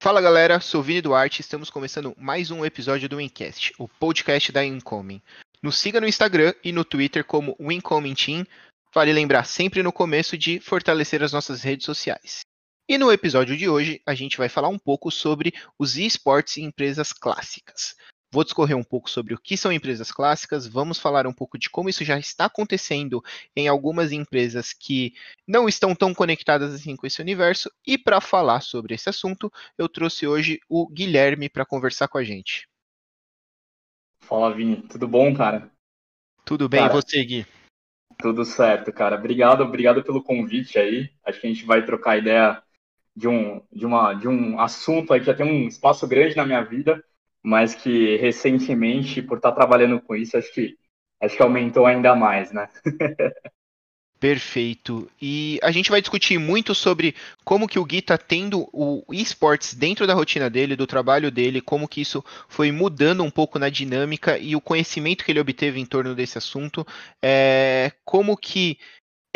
Fala galera, sou Vini Duarte e estamos começando mais um episódio do Wincast, o podcast da Incoming. Nos siga no Instagram e no Twitter como Wincoming Team. Vale lembrar sempre no começo de fortalecer as nossas redes sociais. E no episódio de hoje a gente vai falar um pouco sobre os esportes e empresas clássicas. Vou discorrer um pouco sobre o que são empresas clássicas, vamos falar um pouco de como isso já está acontecendo em algumas empresas que não estão tão conectadas assim com esse universo. E para falar sobre esse assunto, eu trouxe hoje o Guilherme para conversar com a gente. Fala, Vini. Tudo bom, cara? Tudo bem, cara, e você, Gui? Tudo certo, cara. Obrigado, obrigado pelo convite aí. Acho que a gente vai trocar ideia de um, de uma, de um assunto aí que já tem um espaço grande na minha vida mas que recentemente, por estar trabalhando com isso, acho que, acho que aumentou ainda mais, né? Perfeito. E a gente vai discutir muito sobre como que o Gui está tendo o esportes dentro da rotina dele, do trabalho dele, como que isso foi mudando um pouco na dinâmica e o conhecimento que ele obteve em torno desse assunto, é, como que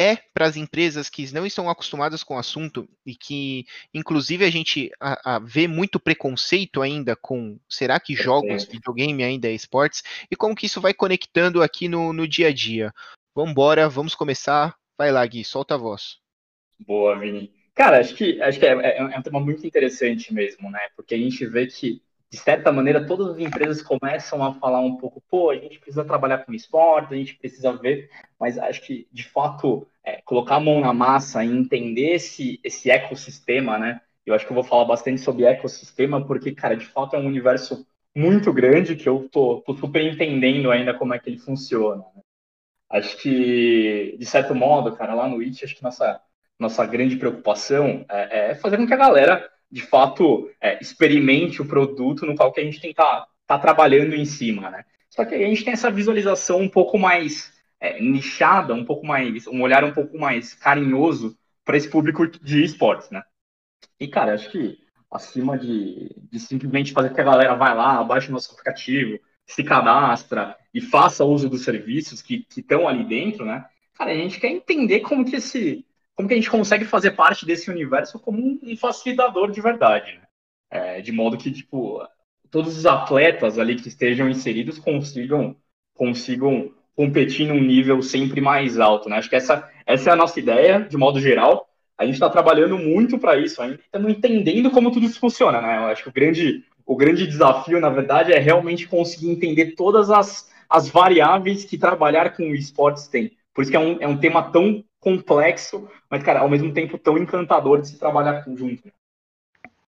é para as empresas que não estão acostumadas com o assunto e que, inclusive, a gente a, a vê muito preconceito ainda com será que jogos, videogame ainda é esportes, e como que isso vai conectando aqui no, no dia a dia. Vamos embora, vamos começar. Vai lá, Gui, solta a voz. Boa, Vini. Cara, acho que, acho que é, é, é um tema muito interessante mesmo, né? Porque a gente vê que de certa maneira, todas as empresas começam a falar um pouco, pô, a gente precisa trabalhar com esporte, a gente precisa ver, mas acho que, de fato, é, colocar a mão na massa e entender esse, esse ecossistema, né? Eu acho que eu vou falar bastante sobre ecossistema, porque, cara, de fato é um universo muito grande que eu tô, tô super entendendo ainda como é que ele funciona. Né? Acho que, de certo modo, cara, lá no IT, acho que nossa, nossa grande preocupação é, é fazer com que a galera de fato, é, experimente o produto no qual que a gente tem que estar tá, tá trabalhando em cima, né? Só que a gente tem essa visualização um pouco mais é, nichada, um pouco mais, um olhar um pouco mais carinhoso para esse público de esportes, né? E, cara, acho que acima de, de simplesmente fazer que a galera vai lá, baixe o nosso aplicativo, se cadastra e faça uso dos serviços que estão ali dentro, né? Cara, a gente quer entender como que esse, como que a gente consegue fazer parte desse universo como um facilitador de verdade, né? É, de modo que, tipo, todos os atletas ali que estejam inseridos consigam, consigam competir num nível sempre mais alto, né? Acho que essa, essa é a nossa ideia, de modo geral. A gente está trabalhando muito para isso ainda, estamos entendendo como tudo isso funciona, né? Eu acho que o grande, o grande desafio, na verdade, é realmente conseguir entender todas as, as variáveis que trabalhar com esportes tem. Por isso que é um, é um tema tão complexo, mas, cara, ao mesmo tempo tão encantador de se trabalhar junto.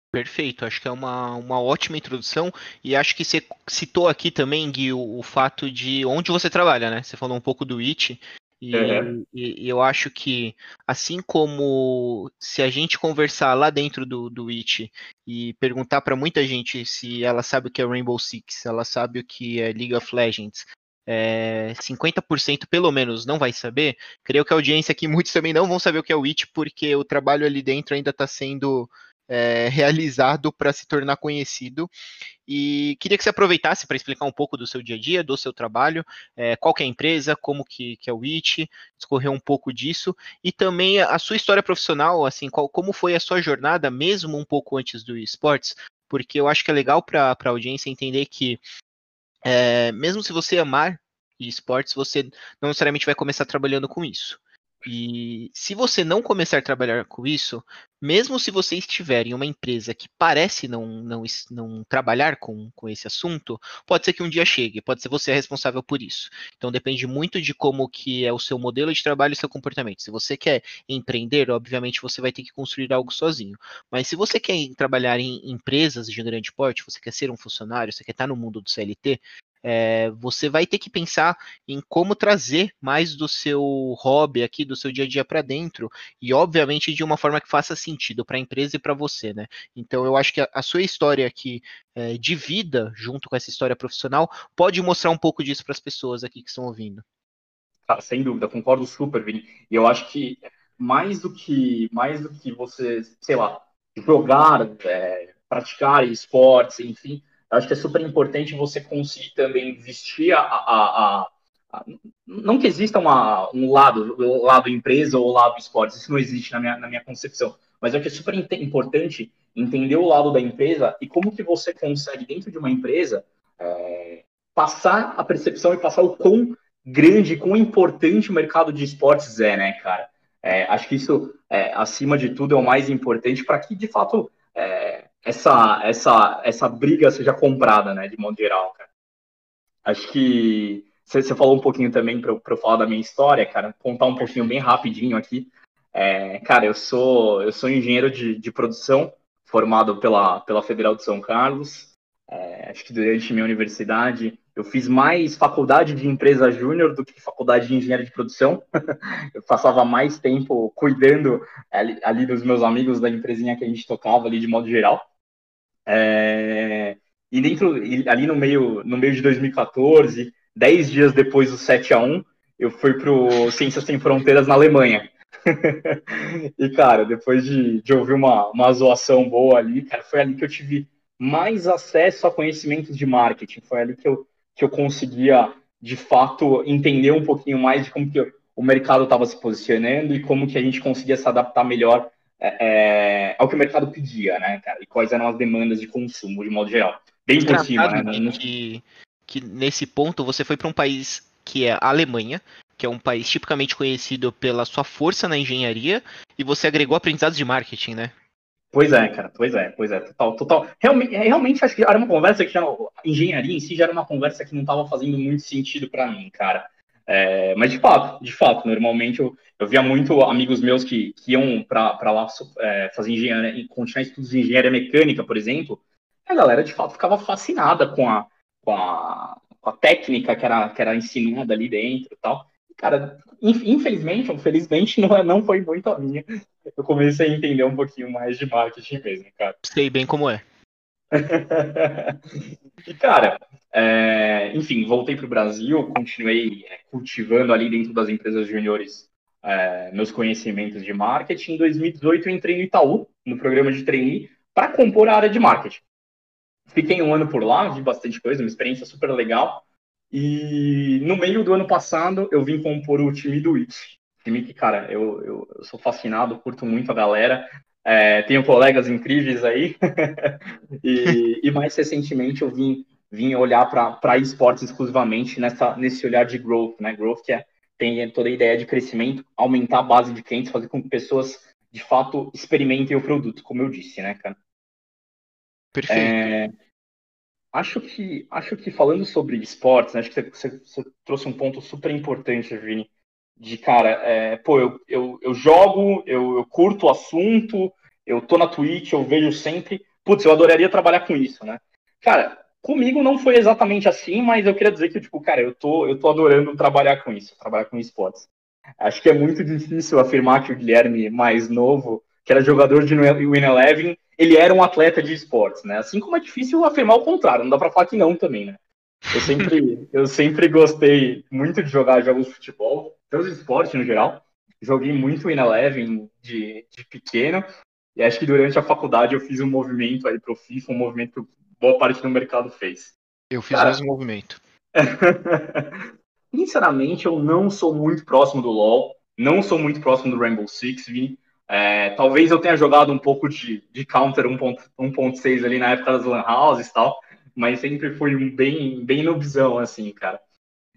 Perfeito, acho que é uma, uma ótima introdução e acho que você citou aqui também, Gui, o, o fato de onde você trabalha, né? Você falou um pouco do IT e, uhum. e, e, eu acho que assim como se a gente conversar lá dentro do, do IT e perguntar para muita gente se ela sabe o que é Rainbow Six, ela sabe o que é League of Legends, é, 50% pelo menos não vai saber, creio que a audiência aqui, muitos também não vão saber o que é o IT, porque o trabalho ali dentro ainda está sendo é, realizado para se tornar conhecido. E queria que você aproveitasse para explicar um pouco do seu dia a dia, do seu trabalho, é, qual é a empresa, como que, que é o IT, discorrer um pouco disso, e também a sua história profissional, assim, qual, como foi a sua jornada, mesmo um pouco antes do esportes, porque eu acho que é legal para a audiência entender que é, mesmo se você amar esportes, você não necessariamente vai começar trabalhando com isso. E se você não começar a trabalhar com isso, mesmo se você estiver em uma empresa que parece não, não, não trabalhar com, com esse assunto, pode ser que um dia chegue, pode ser você responsável por isso. Então depende muito de como que é o seu modelo de trabalho e seu comportamento. Se você quer empreender, obviamente você vai ter que construir algo sozinho. Mas se você quer trabalhar em empresas de grande porte, você quer ser um funcionário, você quer estar no mundo do CLT, é, você vai ter que pensar em como trazer mais do seu hobby aqui, do seu dia a dia para dentro, e obviamente de uma forma que faça sentido para a empresa e para você, né? Então eu acho que a, a sua história aqui é, de vida, junto com essa história profissional, pode mostrar um pouco disso para as pessoas aqui que estão ouvindo. Ah, sem dúvida, concordo super, Vini. E eu acho que mais do que mais do que você, sei lá, jogar, é, praticar esportes, enfim, acho que é super importante você conseguir também vestir a, a, a, a não que exista uma, um lado, lado empresa ou lado esportes, isso não existe na minha, na minha concepção, mas acho que é super importante entender o lado da empresa e como que você consegue, dentro de uma empresa, é, passar a percepção e passar o quão grande, quão importante o mercado de esportes é, né, cara? É, acho que isso, é, acima de tudo, é o mais importante para que, de fato, essa, essa, essa briga seja comprada, né, de modo geral, cara. Acho que você falou um pouquinho também para eu falar da minha história, cara, contar um pouquinho bem rapidinho aqui. É, cara, eu sou eu sou engenheiro de, de produção, formado pela, pela Federal de São Carlos. É, acho que durante minha universidade eu fiz mais faculdade de empresa júnior do que faculdade de engenharia de produção. eu passava mais tempo cuidando ali, ali, dos meus amigos da empresinha que a gente tocava ali de modo geral. É, e dentro, ali no meio, no meio de 2014, dez dias depois do 7 a 1 eu fui para o Ciências Sem Fronteiras na Alemanha. e, cara, depois de, de ouvir uma, uma zoação boa ali, cara, foi ali que eu tive mais acesso a conhecimentos de marketing. Foi ali que eu, que eu conseguia, de fato, entender um pouquinho mais de como que o mercado estava se posicionando e como que a gente conseguia se adaptar melhor é, é, ao que o mercado pedia, né, cara? E quais eram as demandas de consumo, de modo geral. Bem por cima, né? Que, que nesse ponto você foi para um país que é a Alemanha, que é um país tipicamente conhecido pela sua força na engenharia, e você agregou aprendizados de marketing, né? Pois é, cara, pois é, pois é, total, total. Realmente, é, realmente acho que era uma conversa que já, engenharia em si já era uma conversa que não estava fazendo muito sentido para mim, cara. É, mas de fato, de fato, normalmente eu, eu via muito amigos meus que, que iam para lá é, fazer engenharia, continuar estudos de engenharia mecânica, por exemplo, a galera de fato ficava fascinada com a, com a, com a técnica que era, que era ensinada ali dentro e tal. Cara, infelizmente ou felizmente, não, é, não foi muito a minha. Eu comecei a entender um pouquinho mais de marketing mesmo, cara. Sei bem como é. e, cara, é, enfim, voltei para o Brasil, continuei é, cultivando ali dentro das empresas juniores é, meus conhecimentos de marketing. Em 2018, eu entrei no Itaú, no programa de trainee, para compor a área de marketing. Fiquei um ano por lá, vi bastante coisa, uma experiência super legal. E no meio do ano passado, eu vim compor o time do It. Time que, cara, eu, eu, eu sou fascinado, curto muito a galera. É, tenho colegas incríveis aí. e, e, mais recentemente eu vim, vim olhar para esportes exclusivamente nessa, nesse olhar de growth, né? Growth que é, tem toda a ideia de crescimento, aumentar a base de clientes, fazer com que pessoas de fato experimentem o produto, como eu disse, né, cara? Perfeito. É, acho que acho que falando sobre esportes, né, acho que você, você, trouxe um ponto super importante, Vini, de cara, é, pô, eu, eu, eu jogo, eu, eu, curto o assunto, eu tô na Twitch, eu vejo sempre, putz, eu adoraria trabalhar com isso, né? Cara, comigo não foi exatamente assim, mas eu queria dizer que, tipo, cara, eu tô, eu tô adorando trabalhar com isso, trabalhar com esportes. Acho que é muito difícil afirmar que o Guilherme mais novo, que era jogador de Win Eleven, ele era um atleta de esportes, né? Assim como é difícil afirmar o contrário, não dá para falar que não também, né? Eu sempre, eu sempre gostei muito de jogar jogos de futebol, tanto de esporte no geral. Joguei muito Win Eleven de, de pequeno, e acho que durante a faculdade eu fiz um movimento aí pro FIFA, um movimento que boa parte do mercado fez. Eu fiz Cara, o mesmo movimento. Sinceramente, eu não sou muito próximo do LoL, não sou muito próximo do Rainbow Six, Vini. É, talvez eu tenha jogado um pouco de, de Counter 1.6 ali na época das Lan Houses e tal, mas sempre fui um bem, bem noobzão, assim, cara.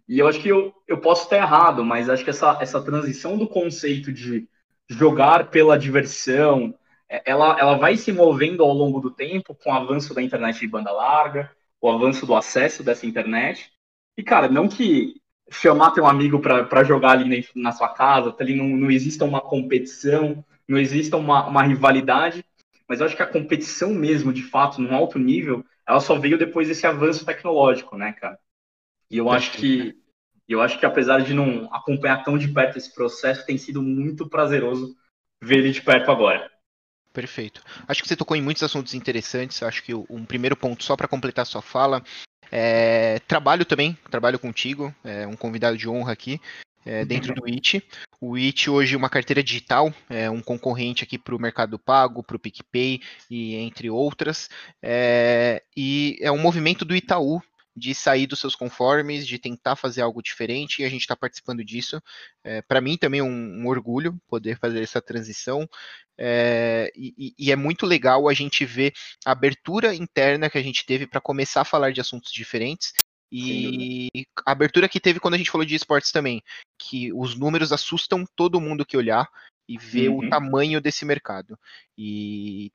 E eu acho que eu, eu posso estar errado, mas acho que essa, essa transição do conceito de jogar pela diversão, é, ela, ela vai se movendo ao longo do tempo com o avanço da internet de banda larga, o avanço do acesso dessa internet. E, cara, não que chamar teu amigo para jogar ali na, sua casa, ali não, não exista uma competição, não exista uma, uma rivalidade, mas eu acho que a competição mesmo, de fato, num alto nível, ela só veio depois desse avanço tecnológico, né, cara? E eu acho que eu acho que apesar de não acompanhar tão de perto esse processo, tem sido muito prazeroso ver ele de perto agora. Perfeito. Acho que você tocou em muitos assuntos interessantes. Acho que um primeiro ponto, só para completar sua fala, é, trabalho também, trabalho contigo, é um convidado de honra aqui é, dentro do IT. O IT hoje é uma carteira digital, é um concorrente aqui para o Mercado Pago, para o PicPay e entre outras. É, e é um movimento do Itaú de sair dos seus conformes, de tentar fazer algo diferente, e a gente está participando disso. É, Para mim também é um, um, orgulho poder fazer essa transição. É, e, e, é muito legal a gente ver a abertura interna que a gente teve para começar a falar de assuntos diferentes e a abertura que teve quando a gente falou de esportes também, que os números assustam todo mundo que olhar e ver uhum. o tamanho desse mercado. E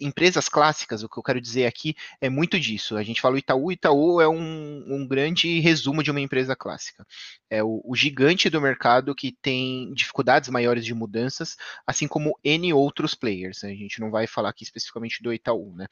empresas clássicas, o que eu quero dizer aqui é muito disso. A gente fala o Itaú, Itaú é um, um grande resumo de uma empresa clássica. É o, o, gigante do mercado que tem dificuldades maiores de mudanças, assim como N outros players. A gente não vai falar aqui especificamente do Itaú, né?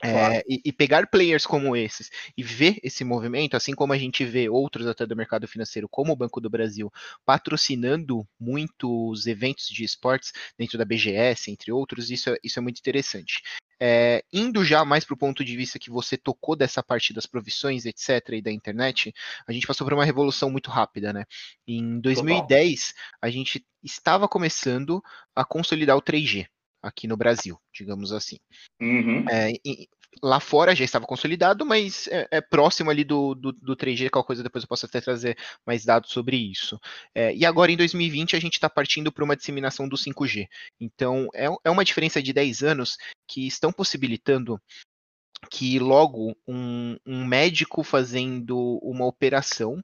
Claro. É, e, e, pegar players como esses e ver esse movimento, assim como a gente vê outros até do mercado financeiro, como o Banco do Brasil, patrocinando muitos eventos de esportes dentro da BGS, entre outros, isso é, isso é muito interessante. É, indo já mais para o ponto de vista que você tocou dessa parte das profissões, etc., e da internet, a gente passou por uma revolução muito rápida, né? Em 2010, Total. a gente estava começando a consolidar o 3G aqui no Brasil, digamos assim. Uhum. É, e, lá fora já estava consolidado, mas é, é próximo ali do, do, do, 3G, qualquer coisa depois eu posso até trazer mais dados sobre isso. É, e agora em 2020 a gente está partindo para uma disseminação do 5G. Então é, é uma diferença de 10 anos que estão possibilitando que logo um, um médico fazendo uma operação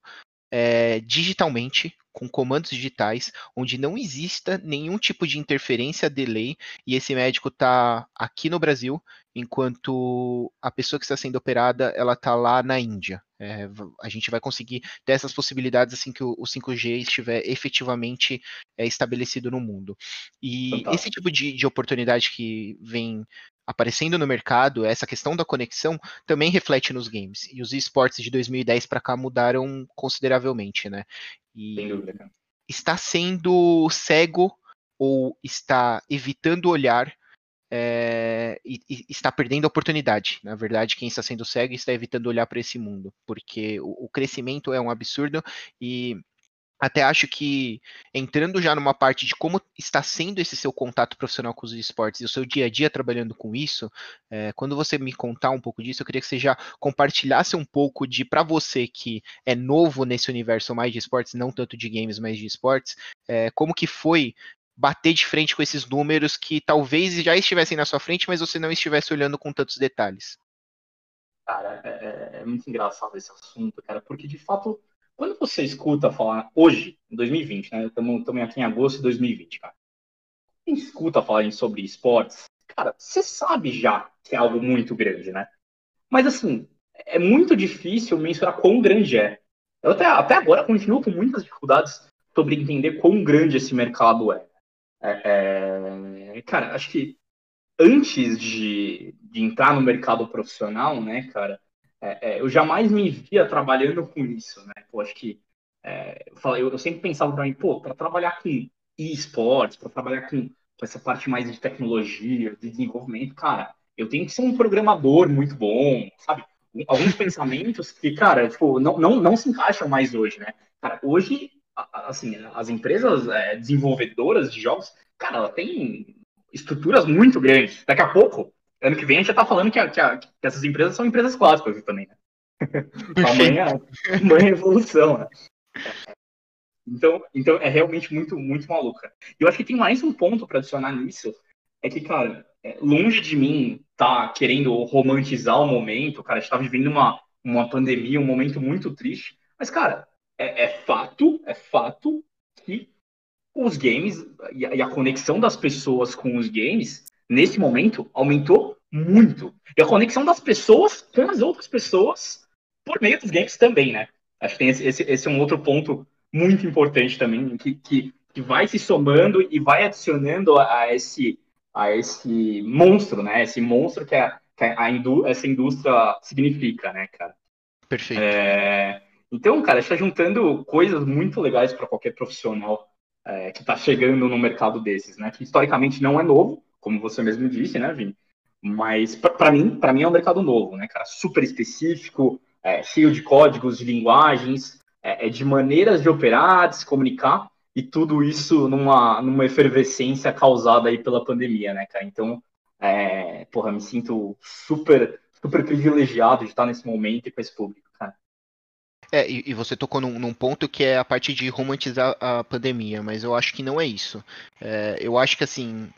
é, digitalmente, com comandos digitais, onde não exista nenhum tipo de interferência, delay, e esse médico está aqui no Brasil, enquanto a pessoa que está sendo operada, ela está lá na Índia. É, a gente vai conseguir ter essas possibilidades assim que o, o 5G estiver efetivamente é, estabelecido no mundo. E Fantástico. esse tipo de, de oportunidade que vem aparecendo no mercado, essa questão da conexão também reflete nos games. E os esportes de 2010 para cá mudaram consideravelmente, né? E Sem dúvida. Está sendo cego ou está evitando olhar é, e, e, está perdendo a oportunidade. Na verdade, quem está sendo cego está evitando olhar para esse mundo, porque o, o, crescimento é um absurdo e até acho que entrando já numa parte de como está sendo esse seu contato profissional com os esportes e o seu dia a dia trabalhando com isso, é, quando você me contar um pouco disso, eu queria que você já compartilhasse um pouco de para você que é novo nesse universo mais de esportes, não tanto de games, mas de esportes, é, como que foi bater de frente com esses números que talvez já estivessem na sua frente, mas você não estivesse olhando com tantos detalhes. Cara, é, é, é muito engraçado esse assunto, cara, porque de fato quando você escuta falar hoje, em 2020, né? Estamos aqui em agosto de 2020, cara. Quem escuta falar sobre esportes, cara, você sabe já que é algo muito grande, né? Mas assim, é muito difícil mensurar quão grande é. Eu até, até agora continuo com muitas dificuldades sobre entender quão grande esse mercado é. é, é cara, acho que antes de, de entrar no mercado profissional, né, cara, é, é, eu jamais me via trabalhando com isso, né? Pô, acho que é, eu, eu, sempre pensava para mim, pô, para trabalhar com esportes, para trabalhar com, com, essa parte mais de tecnologia, de desenvolvimento, cara, eu tenho que ser um programador muito bom, sabe? Alguns pensamentos que, cara, tipo, não, não, não se encaixam mais hoje, né? Cara, hoje, assim, as empresas é, desenvolvedoras de jogos, cara, ela tem estruturas muito grandes. Daqui a pouco, ano que vem a gente já tá falando que, a, que, a, que essas empresas são empresas clássicas também, né? Tamanha, tamanha evolução, né? Então, então é realmente muito, muito maluca. E eu acho que tem mais um ponto para adicionar nisso, é que, cara, é, longe de mim tá querendo romantizar o momento, cara, a gente tá vivendo uma, uma pandemia, um momento muito triste, mas, cara, é, é fato, é fato que os games e a, e a conexão das pessoas com os games nesse momento, aumentou muito. E a conexão das pessoas com as outras pessoas por meio dos games também, né? Acho que tem esse, esse, esse é um outro ponto muito importante também, que, que, que vai se somando e vai adicionando a, a, esse, a esse monstro, né? Esse monstro que, a, que a indú essa indústria significa, né, cara? Perfeito. É... Então, cara, está juntando coisas muito legais para qualquer profissional é, que está chegando no mercado desses, né? Que historicamente não é novo, como você mesmo disse, né, Vini? Mas para mim, para mim é um mercado novo, né, cara? Super específico, é, cheio de códigos, de linguagens, é, é, de maneiras de operar, de se comunicar e tudo isso numa, numa efervescência causada aí pela pandemia, né, cara? Então, é, porra, me sinto super super privilegiado de estar nesse momento e com esse público, cara. É, e, e você tocou num, num, ponto que é a parte de romantizar a pandemia, mas eu acho que não é isso. É, eu acho que assim,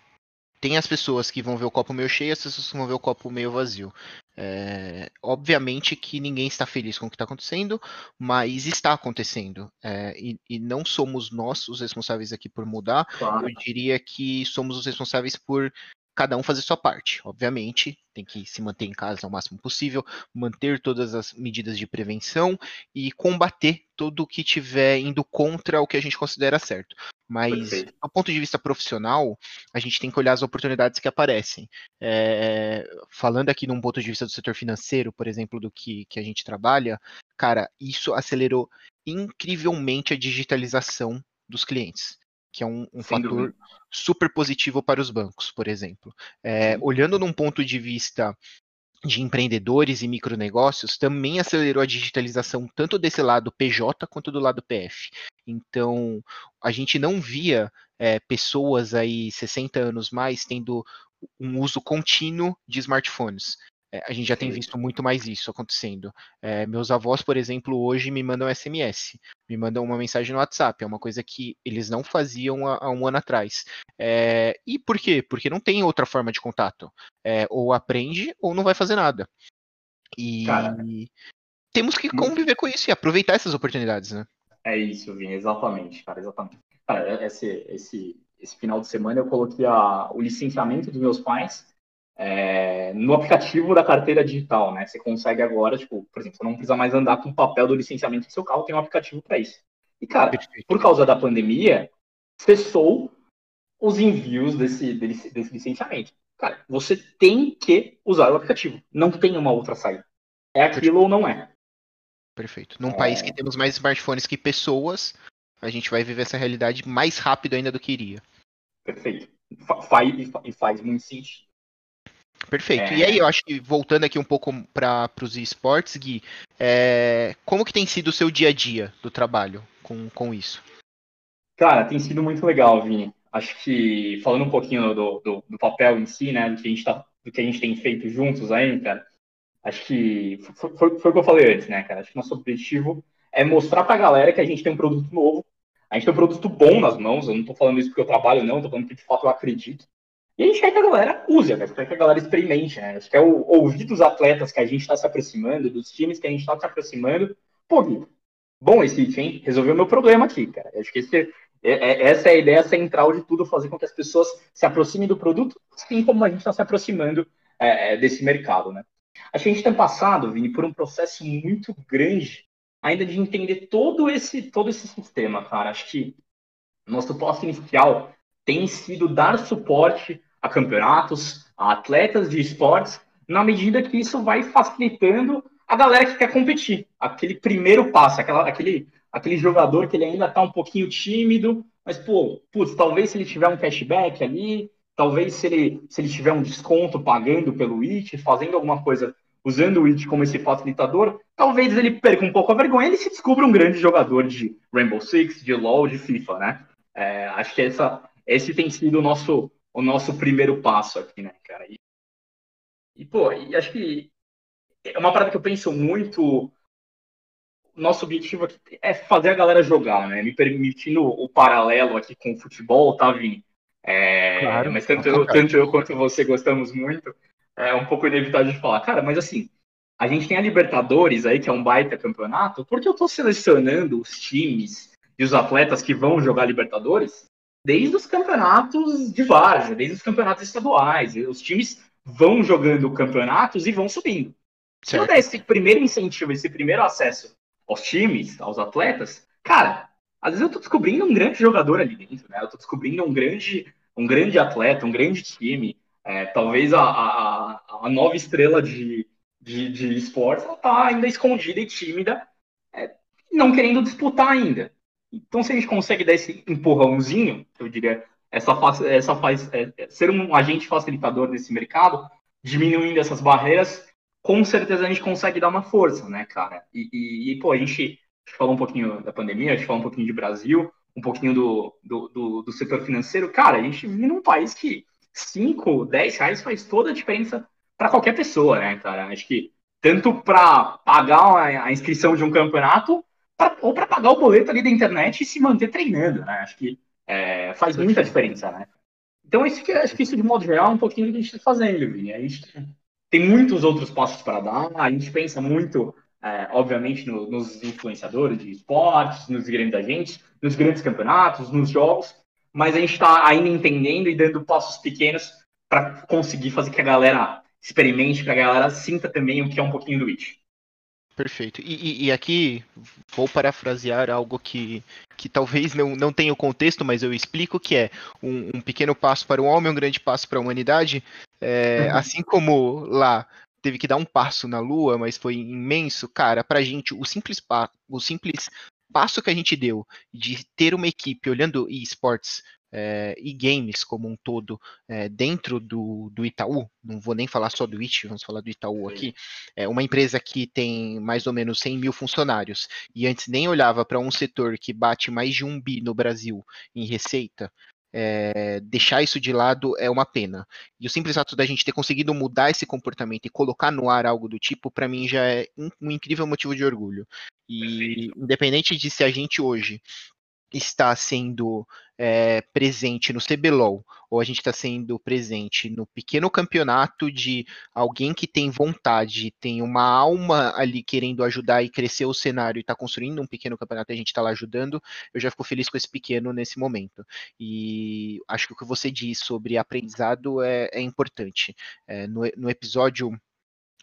tem as pessoas que vão ver o copo meio cheio e as pessoas que vão ver o copo meio vazio. É, obviamente que ninguém está feliz com o que está acontecendo, mas está acontecendo. É, e, e, não somos nós os responsáveis aqui por mudar. Claro. Eu diria que somos os responsáveis por cada um fazer sua parte. Obviamente, tem que se manter em casa ao máximo possível, manter todas as medidas de prevenção e combater tudo o que tiver indo contra o que a gente considera certo. Mas, Perfeito. do ponto de vista profissional, a gente tem que olhar as oportunidades que aparecem. É, falando aqui num ponto de vista do setor financeiro, por exemplo, do que, que a gente trabalha, cara, isso acelerou incrivelmente a digitalização dos clientes que é um, um fator dúvida. super positivo para os bancos, por exemplo. É, olhando num ponto de vista de empreendedores e micronegócios, também acelerou a digitalização tanto desse lado PJ quanto do lado PF. Então, a gente não via é, pessoas aí 60 anos mais tendo um uso contínuo de smartphones. É, a gente já tem visto muito mais isso acontecendo. É, meus avós, por exemplo, hoje me mandam SMS, me mandam uma mensagem no WhatsApp, é uma coisa que eles não faziam há, há um ano atrás. É, e por quê? Porque não tem outra forma de contato. É, ou aprende ou não vai fazer nada. E Cara, temos que conviver com isso e aproveitar essas oportunidades, né? É isso, Vini, exatamente, cara, exatamente. Cara, esse, esse, esse final de semana eu coloquei a, o licenciamento dos meus pais é, no aplicativo da carteira digital, né? Você consegue agora, tipo, por exemplo, você não precisa mais andar com o papel do licenciamento do seu carro, tem um aplicativo para isso. E, cara, por causa da pandemia, cessou os envios desse, desse, desse licenciamento. Cara, você tem que usar o aplicativo. Não tem uma outra saída. É aquilo ou não é. Perfeito. Num é... país que temos mais smartphones que pessoas, a gente vai viver essa realidade mais rápido ainda do que iria. Perfeito. Fa e faz muito sentido. Perfeito. É... E aí, eu acho que voltando aqui um pouco para os esportes, Gui, é... como que tem sido o seu dia a dia do trabalho com, com isso? Cara, tem sido muito legal, Vini. Acho que, falando um pouquinho do, do, do papel em si, né, do que, a gente tá, do que a gente tem feito juntos aí, cara, acho que foi, foi, foi o que eu falei antes, né, cara? Acho que nosso objetivo é mostrar pra galera que a gente tem um produto novo, a gente tem um produto bom nas mãos, eu não tô falando isso porque eu trabalho, não, tô falando que de fato eu acredito. E a gente quer que a galera use, né? quer que a galera experimente, né? A gente quer ouvir dos atletas que a gente está se aproximando, dos times que a gente está se aproximando. Pô, Gui, bom esse hit, hein? Resolveu o meu problema aqui, cara. Acho que esse, é, é, essa é a ideia central de tudo, fazer com que as pessoas se aproximem do produto, assim como a gente está se aproximando é, é, desse mercado, né? Acho que a gente tem passado, Vini, por um processo muito grande ainda de entender todo esse, todo esse sistema, cara. Acho que nosso posto inicial tem sido dar suporte a campeonatos, a atletas de esportes, na medida que isso vai facilitando a galera que quer competir. Aquele primeiro passo, aquela, aquele, aquele jogador que ele ainda está um pouquinho tímido, mas, pô, putz, talvez se ele tiver um cashback ali, talvez se ele, se ele tiver um desconto pagando pelo IT, fazendo alguma coisa usando o IT como esse facilitador, talvez ele perca um pouco a vergonha e se descubra um grande jogador de Rainbow Six, de LoL, de FIFA, né? É, acho que essa, esse tem sido o nosso, o nosso primeiro passo aqui, né, cara? E, e pô, e acho que é uma parada que eu penso muito. Nosso objetivo aqui é fazer a galera jogar, né? Me permitindo o paralelo aqui com o futebol, tá, Vini? É, claro, mas tanto eu, tanto eu quanto você gostamos muito. É um pouco inevitável de falar. Cara, mas assim, a gente tem a Libertadores aí, que é um baita campeonato, porque eu tô selecionando os times e os atletas que vão jogar Libertadores desde os campeonatos de várzea, desde os campeonatos estaduais. Os times vão jogando campeonatos e vão subindo. Se eu der esse primeiro incentivo, esse primeiro acesso aos times, aos atletas, cara, às vezes eu tô descobrindo um grande jogador ali dentro, né? Eu tô descobrindo um grande, um grande atleta, um grande time. É, talvez a, a, a, nova estrela de, de, de esportes ela tá ainda escondida e tímida, é, não querendo disputar ainda. Então, se a gente consegue dar esse empurrãozinho, eu diria, essa, essa faz, é, é, ser um agente facilitador desse mercado, diminuindo essas barreiras, com certeza a gente consegue dar uma força, né, cara? E, e, e pô, a gente, a gente, falou um pouquinho da pandemia, a gente falou um pouquinho de Brasil, um pouquinho do, do, do, do setor financeiro. Cara, a gente vive num país que 5, 10 reais faz toda a diferença para qualquer pessoa, né, cara? Acho que tanto para pagar a inscrição de um campeonato, pra, ou para pagar o boleto ali da internet e se manter treinando, né? Acho que é, faz muita diferença, né? Então, esse, acho que isso, de modo geral, é um pouquinho do que a gente está fazendo, Vini. A gente tem muitos outros passos para dar, a gente pensa muito, é, obviamente, no, nos influenciadores de esportes, nos grandes agentes, nos grandes campeonatos, nos jogos, mas a gente está ainda entendendo e dando passos pequenos para conseguir fazer que a galera experimente, que a galera sinta também o que é um pouquinho do It. Perfeito. E, e, e, aqui vou parafrasear algo que, que talvez não, não tenha o contexto, mas eu explico que é um, um pequeno passo para o homem, um grande passo para a humanidade. É, uhum. Assim como lá teve que dar um passo na Lua, mas foi imenso, cara, para a gente o simples, o simples passo que a gente deu de ter uma equipe olhando esportes é, e games como um todo é, dentro do, do Itaú, não vou nem falar só do It, vamos falar do Itaú aqui, é uma empresa que tem mais ou menos 100 mil funcionários e antes nem olhava para um setor que bate mais de um bi no Brasil em receita, é, deixar isso de lado é uma pena. E o simples fato da gente ter conseguido mudar esse comportamento e colocar no ar algo do tipo, para mim já é um, incrível motivo de orgulho. E Perfeito. independente de se a gente hoje está sendo é, presente no CBLOL ou a gente está sendo presente no pequeno campeonato de alguém que tem vontade, tem uma alma ali querendo ajudar e crescer o cenário e está construindo um pequeno campeonato e a gente está lá ajudando, eu já fico feliz com esse pequeno nesse momento. E acho que o que você diz sobre aprendizado é, é importante. É, no, no episódio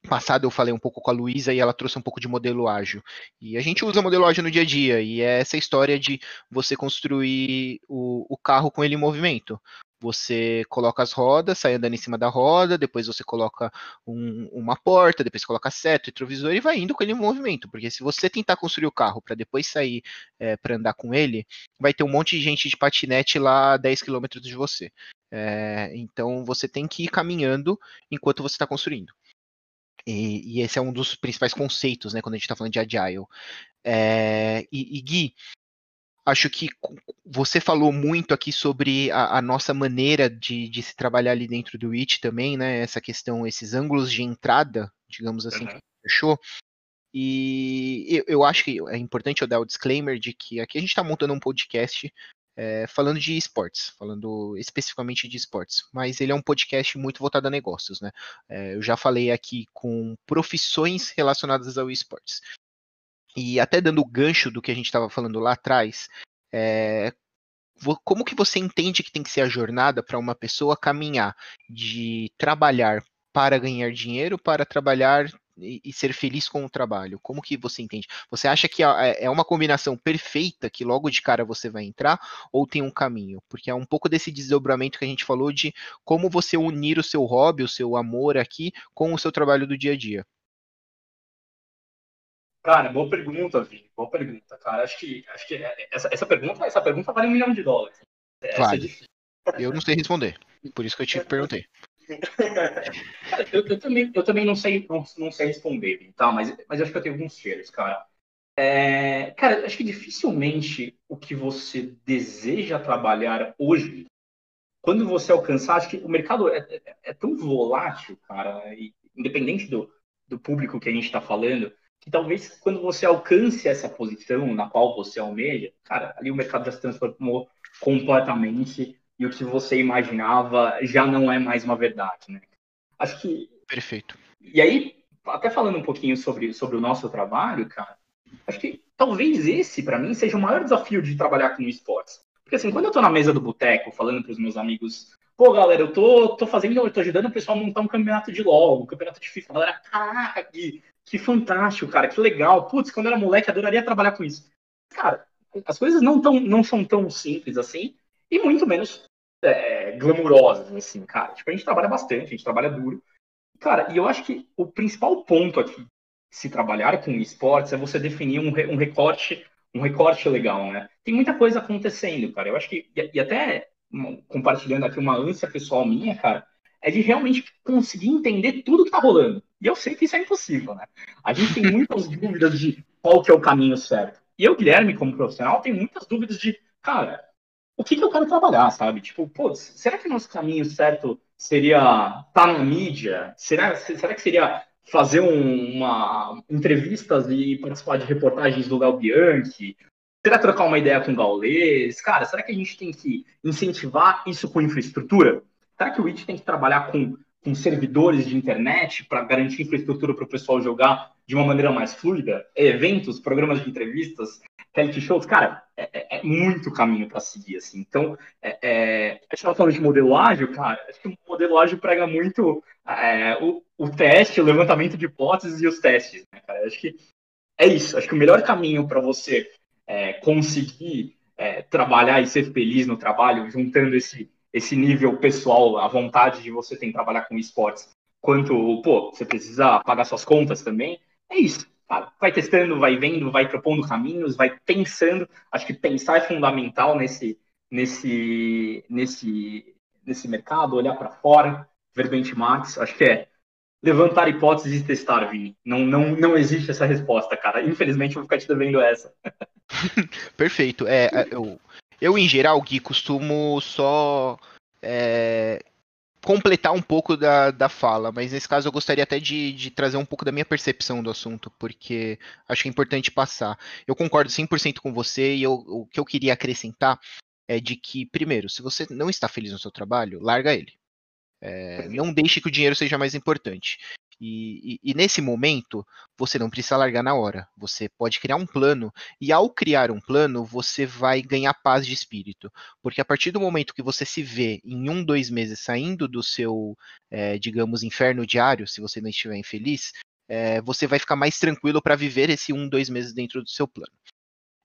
passado eu falei um pouco com a Luísa e ela trouxe um pouco de modelo ágil. E a gente usa modelo ágil no dia a dia, e é essa história de você construir o, o carro com ele em movimento. Você coloca as rodas, sai andando em cima da roda, depois você coloca um, uma porta, depois coloca seto, retrovisor e vai indo com ele em movimento. Porque se você tentar construir o carro para depois sair é, para andar com ele, vai ter um monte de gente de patinete lá a 10 km de você. É, então você tem que ir caminhando enquanto você está construindo. E, e, esse é um dos principais conceitos, né, quando a gente está falando de agile. É, e, e, Gui, acho que você falou muito aqui sobre a, a nossa maneira de, de, se trabalhar ali dentro do IT também, né? Essa questão, esses ângulos de entrada, digamos assim, uhum. que fechou. E eu, eu, acho que é importante eu dar o disclaimer de que aqui a gente está montando um podcast é, falando de esportes, falando especificamente de esportes, mas ele é um podcast muito voltado a negócios, né? É, eu já falei aqui com profissões relacionadas ao esportes. E até dando o gancho do que a gente estava falando lá atrás, é, como que você entende que tem que ser a jornada para uma pessoa caminhar de trabalhar para ganhar dinheiro para trabalhar e, e, ser feliz com o trabalho? Como que você entende? Você acha que é, é uma combinação perfeita que logo de cara você vai entrar ou tem um caminho? Porque é um pouco desse desdobramento que a gente falou de como você unir o seu hobby, o seu amor aqui com o seu trabalho do dia a dia. Cara, boa pergunta, Vini. Boa pergunta, cara. Acho que, acho que essa, essa pergunta, essa pergunta vale um milhão de dólares. Essa é vale. É eu não sei responder. Por isso que eu te perguntei. eu, eu, também, eu também não sei, não, não sei responder, tá? Mas, mas acho que eu tenho alguns cheiros, cara. É, cara, acho que dificilmente o que você deseja trabalhar hoje, quando você alcançar, acho que o mercado é, é, é tão volátil, cara, e, independente do, do público que a gente está falando, que talvez quando você alcance essa posição na qual você almeja, cara, ali o mercado já se transformou completamente e o que você imaginava já não é mais uma verdade, né? Acho que. Perfeito. E aí, até falando um pouquinho sobre, sobre o nosso trabalho, cara, acho que talvez esse, para mim, seja o maior desafio de trabalhar com esportes. Porque assim, quando eu tô na mesa do boteco falando pros meus amigos, pô, galera, eu tô, tô fazendo, eu tô ajudando o pessoal a montar um campeonato de LOL, um campeonato de FIFA. A galera, caraca, que, que fantástico, cara, que legal. Putz, quando eu era moleque, adoraria trabalhar com isso. Cara, as coisas não, tão, não são tão simples assim e muito menos é, glamurosas, assim, cara. Tipo, a gente trabalha bastante, a gente trabalha duro. Cara, e eu acho que o principal ponto aqui, se trabalhar com esportes, é você definir um, um recorte um recorte legal, né? Tem muita coisa acontecendo, cara. Eu acho que, e, até compartilhando aqui uma ânsia pessoal minha, cara, é de realmente conseguir entender tudo que tá rolando. E eu sei que isso é impossível, né? A gente tem muitas dúvidas de qual que é o caminho certo. E eu, Guilherme, como profissional, tenho muitas dúvidas de, cara, o que, que eu quero trabalhar, sabe? Tipo, pô, será que o nosso caminho certo seria estar tá na mídia? Será, será que seria fazer um, uma entrevistas e participar de reportagens do Léo Bianchi? Será trocar uma ideia com o Gaules? Cara, será que a gente tem que incentivar isso com infraestrutura? Será que o IT tem que trabalhar com, com servidores de internet para garantir infraestrutura para o pessoal jogar de uma maneira mais fluida? Eventos, programas de entrevistas, reality shows? Cara, é, é, é muito caminho para seguir, assim. Então, é, é, a gente falando de modelo ágil, cara, acho que o prega muito é, o, o teste, o levantamento de hipóteses e os testes, né, cara? Acho que é isso. Acho que o melhor caminho para você é, conseguir é, trabalhar e ser feliz no trabalho, juntando esse, esse nível pessoal, a vontade de você ter trabalhar com esportes, quanto, pô, você precisa pagar suas contas também, é isso. Cara. Vai testando, vai vendo, vai propondo caminhos, vai pensando. Acho que pensar é fundamental nesse, nesse, nesse, nesse mercado, olhar para fora, ver benchmarks. Acho que é levantar hipóteses e testar, Vini. Não, não, não existe essa resposta, cara. Infelizmente, eu vou ficar te devendo essa. Perfeito. É, é, eu, eu, em geral, Gui, costumo só é, completar um pouco da, da fala, mas nesse caso eu gostaria até de, de trazer um pouco da minha percepção do assunto, porque acho que é importante passar. Eu concordo 100% com você e eu, o que eu queria acrescentar é de que, primeiro, se você não está feliz no seu trabalho, larga ele. É, não deixe que o dinheiro seja mais importante. E, e, e, nesse momento, você não precisa largar na hora. Você pode criar um plano, e ao criar um plano, você vai ganhar paz de espírito. Porque a partir do momento que você se vê em um, dois meses saindo do seu, é, digamos, inferno diário, se você não estiver infeliz, é, você vai ficar mais tranquilo para viver esse um, dois meses dentro do seu plano.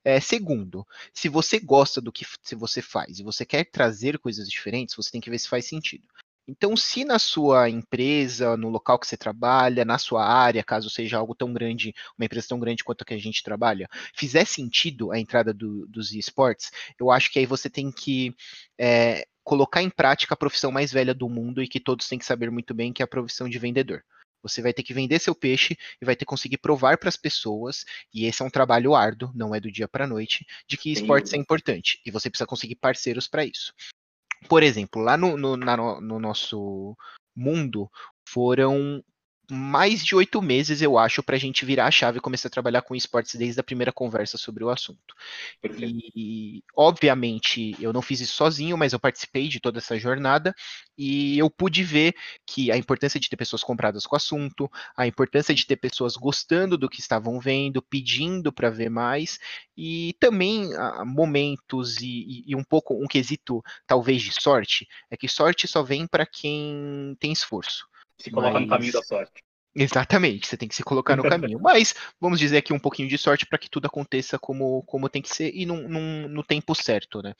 É, segundo, se você gosta do que se você faz e você quer trazer coisas diferentes, você tem que ver se faz sentido. Então, se na sua empresa, no local que você trabalha, na sua área, caso seja algo tão grande, uma empresa tão grande quanto a que a gente trabalha, fizer sentido a entrada do, dos esportes, eu acho que aí você tem que é, colocar em prática a profissão mais velha do mundo e que todos têm que saber muito bem, que é a profissão de vendedor. Você vai ter que vender seu peixe e vai ter que conseguir provar para as pessoas, e esse é um trabalho árduo, não é do dia para a noite, de que esportes é importante. E você precisa conseguir parceiros para isso. Por exemplo, lá no, no, na, no nosso mundo foram mais de oito meses, eu acho, para a gente virar a chave e começar a trabalhar com esportes desde a primeira conversa sobre o assunto. E, obviamente, eu não fiz isso sozinho, mas eu participei de toda essa jornada e eu pude ver que a importância de ter pessoas compradas com o assunto, a importância de ter pessoas gostando do que estavam vendo, pedindo para ver mais, e também ah, momentos e, e, um pouco um quesito, talvez, de sorte, é que sorte só vem para quem tem esforço. Se coloca Mas... no caminho da sorte. Exatamente, você tem que se colocar no caminho. Mas vamos dizer aqui um pouquinho de sorte para que tudo aconteça como, como tem que ser e num, num, no tempo certo, né?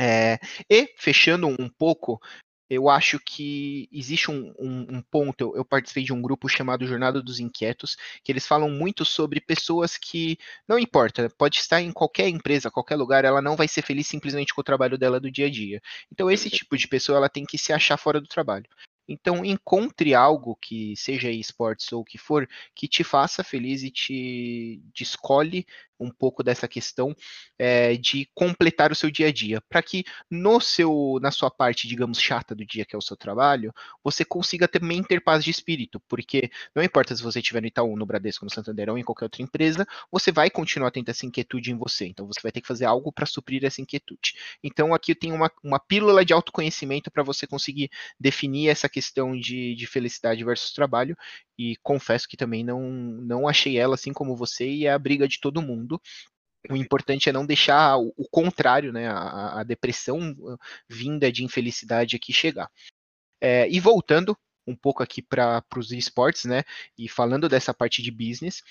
É, e fechando um pouco, eu acho que existe um, um, um ponto. Eu, eu, participei de um grupo chamado Jornada dos Inquietos, que eles falam muito sobre pessoas que não importa, pode estar em qualquer empresa, qualquer lugar, ela não vai ser feliz simplesmente com o trabalho dela do dia a dia. Então esse tipo de pessoa ela tem que se achar fora do trabalho. Então encontre algo que seja esportes ou o que for, que te faça feliz e te descolhe um pouco dessa questão é, de completar o seu dia a dia, para que no seu, na sua parte, digamos, chata do dia, que é o seu trabalho, você consiga também ter paz de espírito, porque não importa se você estiver no Itaú, no Bradesco, no Santander ou em qualquer outra empresa, você vai continuar tendo essa inquietude em você, então você vai ter que fazer algo para suprir essa inquietude. Então aqui eu tenho uma, uma pílula de autoconhecimento para você conseguir definir essa questão de, de felicidade versus trabalho, e confesso que também não, não achei ela assim como você, e é a briga de todo mundo. O importante é não deixar o, o contrário, né, a, a, depressão uh, vinda de infelicidade aqui chegar. É, e voltando um pouco aqui para os esportes, né, e falando dessa parte de business,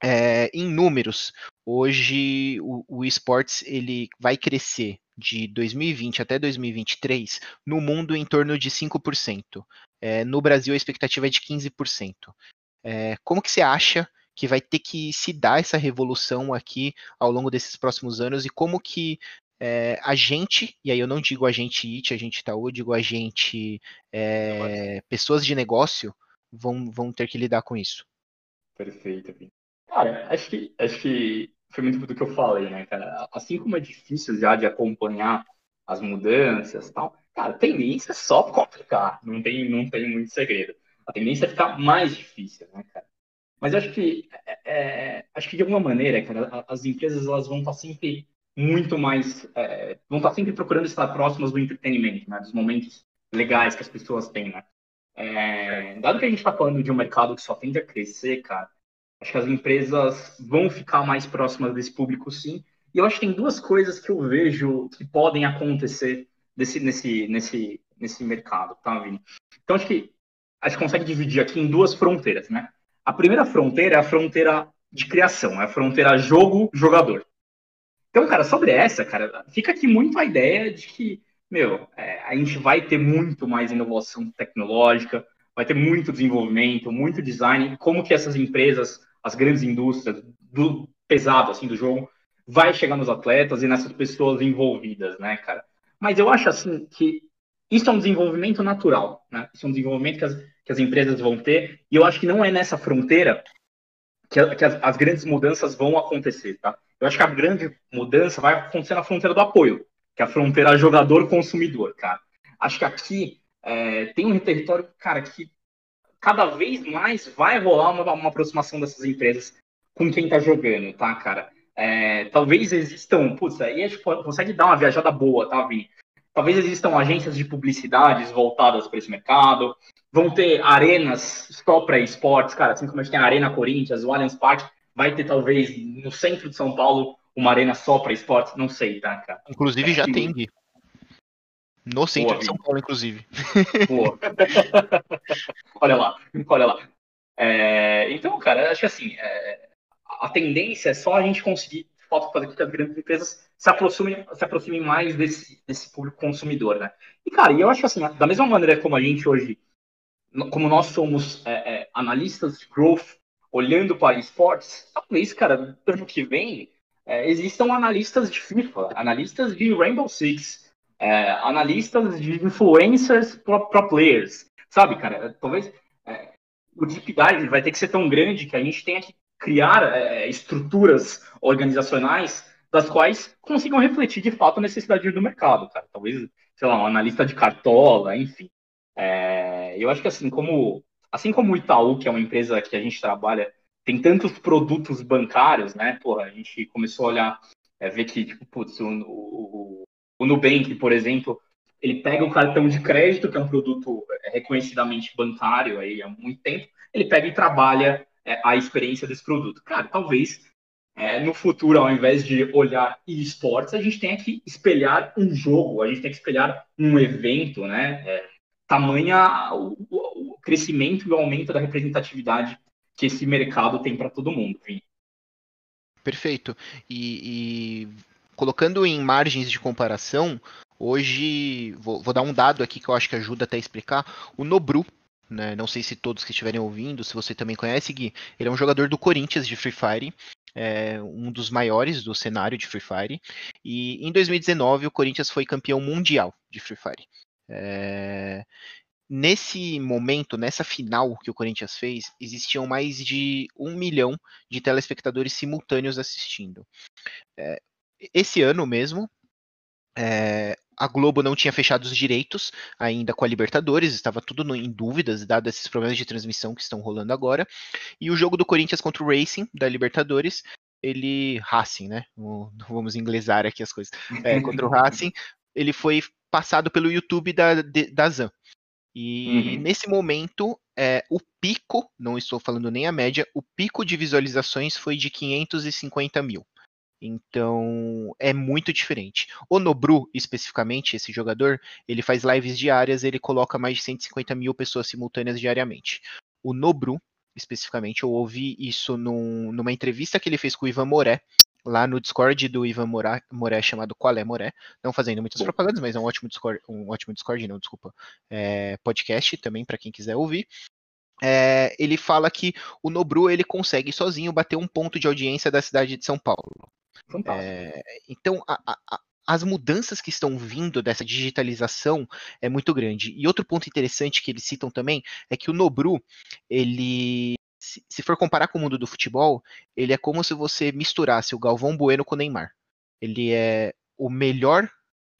é, em números, hoje o, o esportes ele vai crescer de 2020 até 2023 no mundo em torno de 5%. É, no Brasil a expectativa é de 15%. É, como que você acha que vai ter que se dar essa revolução aqui ao longo desses próximos anos e como que é, a gente, e aí eu não digo a gente IT, a gente Itaú, digo a gente é, pessoas de negócio vão, vão ter que lidar com isso. Perfeito. Cara, acho que, acho que foi muito do que eu falei, né, cara? Assim como é difícil já de acompanhar as mudanças tal, cara, tendência é só complicar, não tem, não tem muito segredo. a tendência é ficar mais difícil, né, cara? Mas acho que, é, é, acho que de alguma maneira, cara, as empresas elas vão estar sempre muito mais, é, vão estar sempre procurando estar próximas do entretenimento, né, dos momentos legais que as pessoas têm, né? É, dado que a gente está falando de um mercado que só tende a crescer, cara, acho que as empresas vão ficar mais próximas desse público, sim. E eu acho que tem duas coisas que eu vejo que podem acontecer desse, nesse, nesse, nesse mercado, tá, Vini? Então, acho que a gente consegue dividir aqui em duas fronteiras, né? A primeira fronteira é a fronteira de criação, é a fronteira jogo-jogador. Então, cara, sobre essa, cara, fica aqui muito a ideia de que meu, é, a gente vai ter muito mais inovação tecnológica, vai ter muito desenvolvimento, muito design, como que essas empresas, as grandes indústrias do pesado assim do jogo, vai chegar nos atletas e nessas pessoas envolvidas, né, cara? Mas eu acho assim que isso é um desenvolvimento natural, né? Isso é um desenvolvimento que as, que as empresas vão ter e eu acho que não é nessa fronteira que, que as, as grandes mudanças vão acontecer, tá? Eu acho que a grande mudança vai acontecer na fronteira do apoio, que é a fronteira jogador-consumidor, cara. Acho que aqui é, tem um território, cara, que cada vez mais vai rolar uma, uma aproximação dessas empresas com quem tá jogando, tá, cara? É, talvez existam, putz, aí a gente consegue dar uma viajada boa, tá, Vini? Talvez existam agências de publicidades voltadas para esse mercado, vão ter arenas só para esportes, cara, assim como a gente tem a Arena Corinthians, o Allianz Parque, vai ter talvez no centro de São Paulo uma arena só para esportes, não sei, tá, cara? Inclusive já tem, Gui. No centro Boa, de São Paulo, inclusive. Boa. olha lá, olha lá. É, então, cara, acho que assim, é, a tendência é só a gente conseguir falta fazer com que as grandes empresas se aproximem, se aproximem mais desse, desse público consumidor, né? E, cara, eu acho assim, da mesma maneira como a gente hoje, como nós somos é, é, analistas de growth, olhando para esportes, talvez, cara, ano que vem, é, existam analistas de FIFA, analistas de Rainbow Six, é, analistas de influencers pro, players, sabe, cara? Talvez é, o deep dive vai ter que ser tão grande que a gente tenha que criar é, estruturas organizacionais das quais consigam refletir de fato a necessidade do mercado, cara. Talvez, sei lá, um analista de cartola, enfim. É, eu acho que assim como assim como o Itaú, que é uma empresa que a gente trabalha tem tantos produtos bancários, né? Porra, a gente começou a olhar, é, ver que, tipo, putz, o, o, o Nubank, por exemplo, ele pega o cartão de crédito, que é um produto é, reconhecidamente bancário aí há muito tempo, ele pega e trabalha é, a experiência desse produto. Cara, talvez é, no futuro, ao invés de olhar esportes, a gente tenha que espelhar um jogo, a gente tem que espelhar um evento, né? É, tamanha o, o, crescimento e o aumento da representatividade que esse mercado tem para todo mundo. Perfeito. E, e, colocando em margens de comparação, hoje vou, vou, dar um dado aqui que eu acho que ajuda até a explicar. O Nobru, né, não sei se todos que estiverem ouvindo, se você também conhece, Gui, ele é um jogador do Corinthians de Free Fire. É um dos maiores do cenário de Free Fire. E em 2019 o Corinthians foi campeão mundial de Free Fire. É, Nesse momento, nessa final que o Corinthians fez, existiam mais de um milhão de telespectadores simultâneos assistindo. É, esse ano mesmo, é, a Globo não tinha fechado os direitos ainda com a Libertadores, estava tudo no, em dúvidas, dado esses problemas de transmissão que estão rolando agora. E o jogo do Corinthians contra o Racing, da Libertadores, ele. Racing, né? Vamos inglesar aqui as coisas. É, contra o Racing, ele foi passado pelo YouTube da, da ZAN. E uhum. nesse momento, é, o pico, não estou falando nem a média, o pico de visualizações foi de 550 mil. Então é muito diferente. O Nobru, especificamente, esse jogador, ele faz lives diárias, ele coloca mais de 150 mil pessoas simultâneas diariamente. O Nobru, especificamente, eu ouvi isso num, numa entrevista que ele fez com o Ivan Moré, lá no Discord do Ivan Moré, Moré chamado Qual é Moré, não fazendo muitas propagandas, mas é um ótimo Discord, um ótimo Discord, não, desculpa, é, podcast também para quem quiser ouvir. É, ele fala que o Nobru ele consegue sozinho bater um ponto de audiência da cidade de São Paulo. É, então a, a, as mudanças que estão vindo dessa digitalização é muito grande. E outro ponto interessante que eles citam também é que o Nobru ele se, se for comparar com o mundo do futebol, ele é como se você misturasse o Galvão Bueno com o Neymar. Ele é o melhor,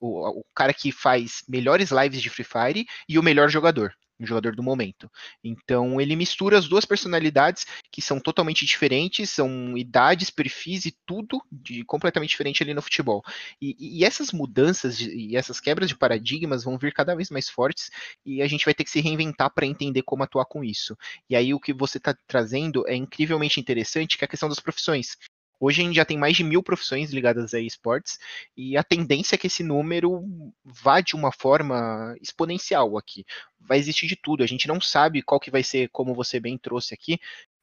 o, o cara que faz melhores lives de Free Fire e o melhor jogador um jogador do momento. Então ele mistura as duas personalidades que são totalmente diferentes, são idades, perfis e tudo de completamente diferente ali no futebol. E, e essas mudanças e essas quebras de paradigmas vão vir cada vez mais fortes e a gente vai ter que se reinventar para entender como atuar com isso. E aí o que você está trazendo é incrivelmente interessante, que é a questão das profissões. Hoje a gente já tem mais de mil profissões ligadas a esportes e a tendência é que esse número vá de uma forma exponencial aqui. Vai existir de tudo. A gente não sabe qual que vai ser, como você bem trouxe aqui,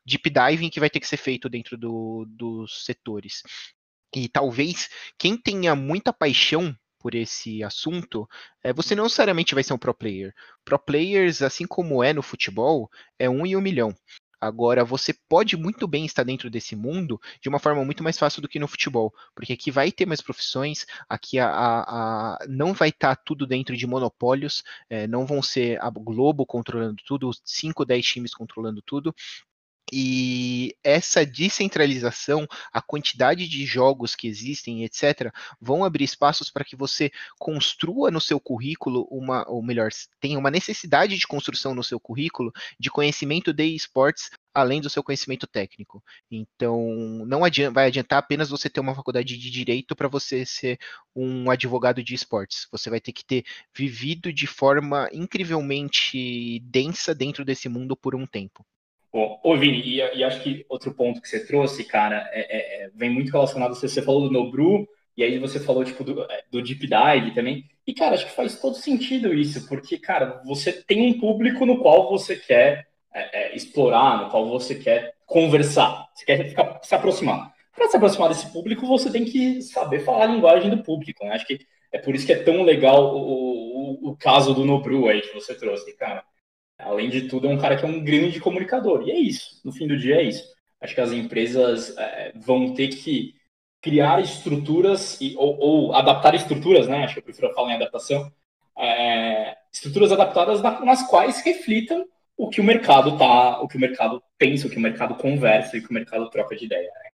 deep diving que vai ter que ser feito dentro do, dos setores. E talvez quem tenha muita paixão por esse assunto, é, você não necessariamente vai ser um pro player. Pro players, assim como é no futebol, é um em um milhão. Agora, você pode muito bem estar dentro desse mundo de uma forma muito mais fácil do que no futebol, porque aqui vai ter mais profissões, aqui a, a, a não vai estar tudo dentro de monopólios, é, não vão ser a Globo controlando tudo, 5, 10 times controlando tudo, e essa descentralização, a quantidade de jogos que existem, etc., vão abrir espaços para que você construa no seu currículo uma, ou melhor, tenha uma necessidade de construção no seu currículo de conhecimento de esportes além do seu conhecimento técnico. Então, não adianta, vai adiantar apenas você ter uma faculdade de direito para você ser um advogado de esportes. Você vai ter que ter vivido de forma incrivelmente densa dentro desse mundo por um tempo. Bom, ô Vini, e, e, acho que outro ponto que você trouxe, cara, é, é, é vem muito relacionado, você, você falou do Nobru, e aí você falou, tipo, do, é, do Deep Dive também, e, cara, acho que faz todo sentido isso, porque, cara, você tem um público no qual você quer é, é explorar, no qual você quer conversar, você quer ficar, se aproximar. Para se aproximar desse público, você tem que saber falar a linguagem do público, né? Acho que é por isso que é tão legal o, o, o caso do Nobru aí que você trouxe, cara além de tudo, é um cara que é um grande comunicador. E é isso. No fim do dia, é isso. Acho que as empresas é, vão ter que criar estruturas e, ou, ou, adaptar estruturas, né? Acho que eu prefiro falar em adaptação. É, estruturas adaptadas nas quais reflitam o que o mercado tá, o que o mercado pensa, o que o mercado conversa e o que o mercado troca de ideia. Né?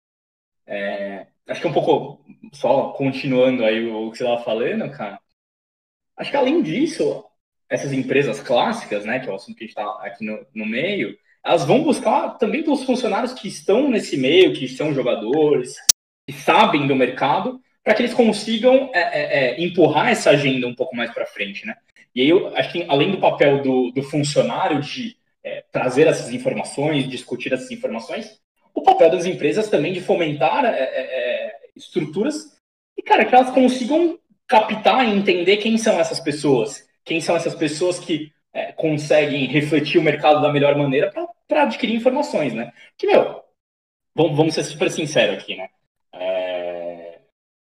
É, acho que é um pouco só continuando aí o que você estava falando, cara. Acho que além disso, essas empresas clássicas, né, que é o assunto que a gente está aqui no, no meio, elas vão buscar também pelos funcionários que estão nesse meio, que são jogadores, que sabem do mercado, para que eles consigam é, é, é, empurrar essa agenda um pouco mais para frente, né? E aí eu acho que além do papel do, do funcionário de é, trazer essas informações, discutir essas informações, o papel das empresas também de fomentar é, é, estruturas e, cara, que elas consigam captar e entender quem são essas pessoas, quem são essas pessoas que é, conseguem refletir o mercado da melhor maneira para adquirir informações, né? Que, meu, vamos, vamos ser super sinceros aqui, né? É,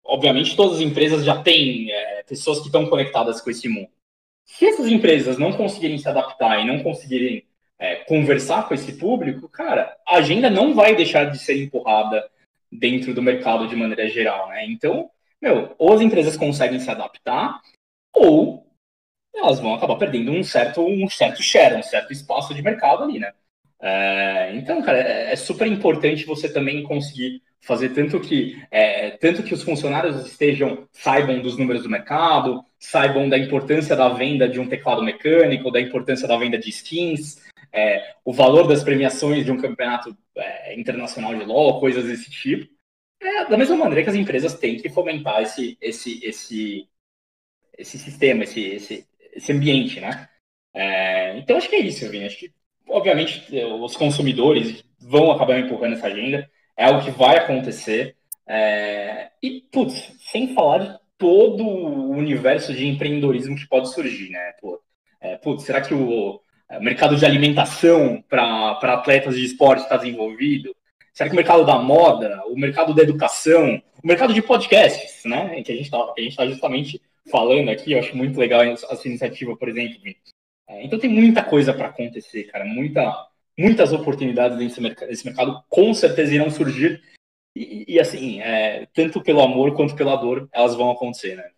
obviamente, todas as empresas já têm é, pessoas que estão conectadas com esse mundo. Se essas empresas não conseguirem se adaptar e não conseguirem é, conversar com esse público, cara, a agenda não vai deixar de ser empurrada dentro do mercado de maneira geral, né? Então, meu, ou as empresas conseguem se adaptar, ou elas vão acabar perdendo um certo, um certo share, um certo espaço de mercado ali, né? É, então, cara, é, é, super importante você também conseguir fazer tanto que é, tanto que os funcionários estejam saibam dos números do mercado, saibam da importância da venda de um teclado mecânico, da importância da venda de skins, é, o valor das premiações de um campeonato é, internacional de LoL, coisas desse tipo. É, da mesma maneira que as empresas têm que fomentar esse esse esse esse sistema, esse, esse, esse ambiente, né? É, então acho que é isso, Vini. Acho que, obviamente, os consumidores vão acabar empurrando essa agenda, é algo que vai acontecer. É, e, putz, sem falar de todo o universo de empreendedorismo que pode surgir, né? Pô, é, putz, será que o, o mercado de alimentação para atletas de esporte está desenvolvido? Será que o mercado da moda, o mercado da educação, o mercado de podcasts, né? Que a gente está tá justamente falando aqui, eu acho muito legal essa iniciativa, por exemplo. É, então tem muita coisa para acontecer, cara, muita, muitas oportunidades nesse mercado, mercado com certeza irão surgir e, e assim, é, tanto pelo amor quanto pela dor, elas vão acontecer, né?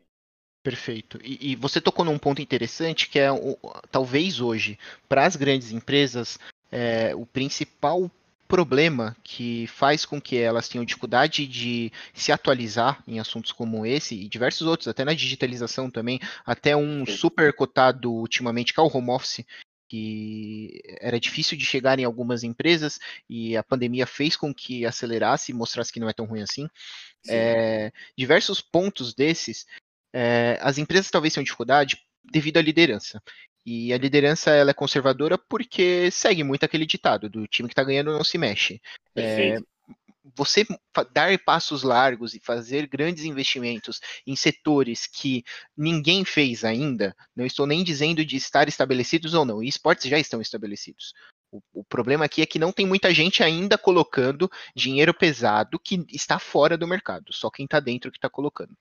Perfeito. E, e, você tocou num ponto interessante que é o, talvez hoje, para as grandes empresas, é, o principal problema que faz com que elas tenham dificuldade de se atualizar em assuntos como esse e diversos outros, até na digitalização também, até um super cotado ultimamente, que é o home office, que era difícil de chegar em algumas empresas e a pandemia fez com que acelerasse e mostrasse que não é tão ruim assim. É, diversos pontos desses, é, as empresas talvez tenham dificuldade devido à liderança. E a liderança ela é conservadora porque segue muito aquele ditado do time que está ganhando não se mexe. É, você dar passos largos e fazer grandes investimentos em setores que ninguém fez ainda, não estou nem dizendo de estar estabelecidos ou não, e esportes já estão estabelecidos. O, o, problema aqui é que não tem muita gente ainda colocando dinheiro pesado que está fora do mercado, só quem está dentro que está colocando.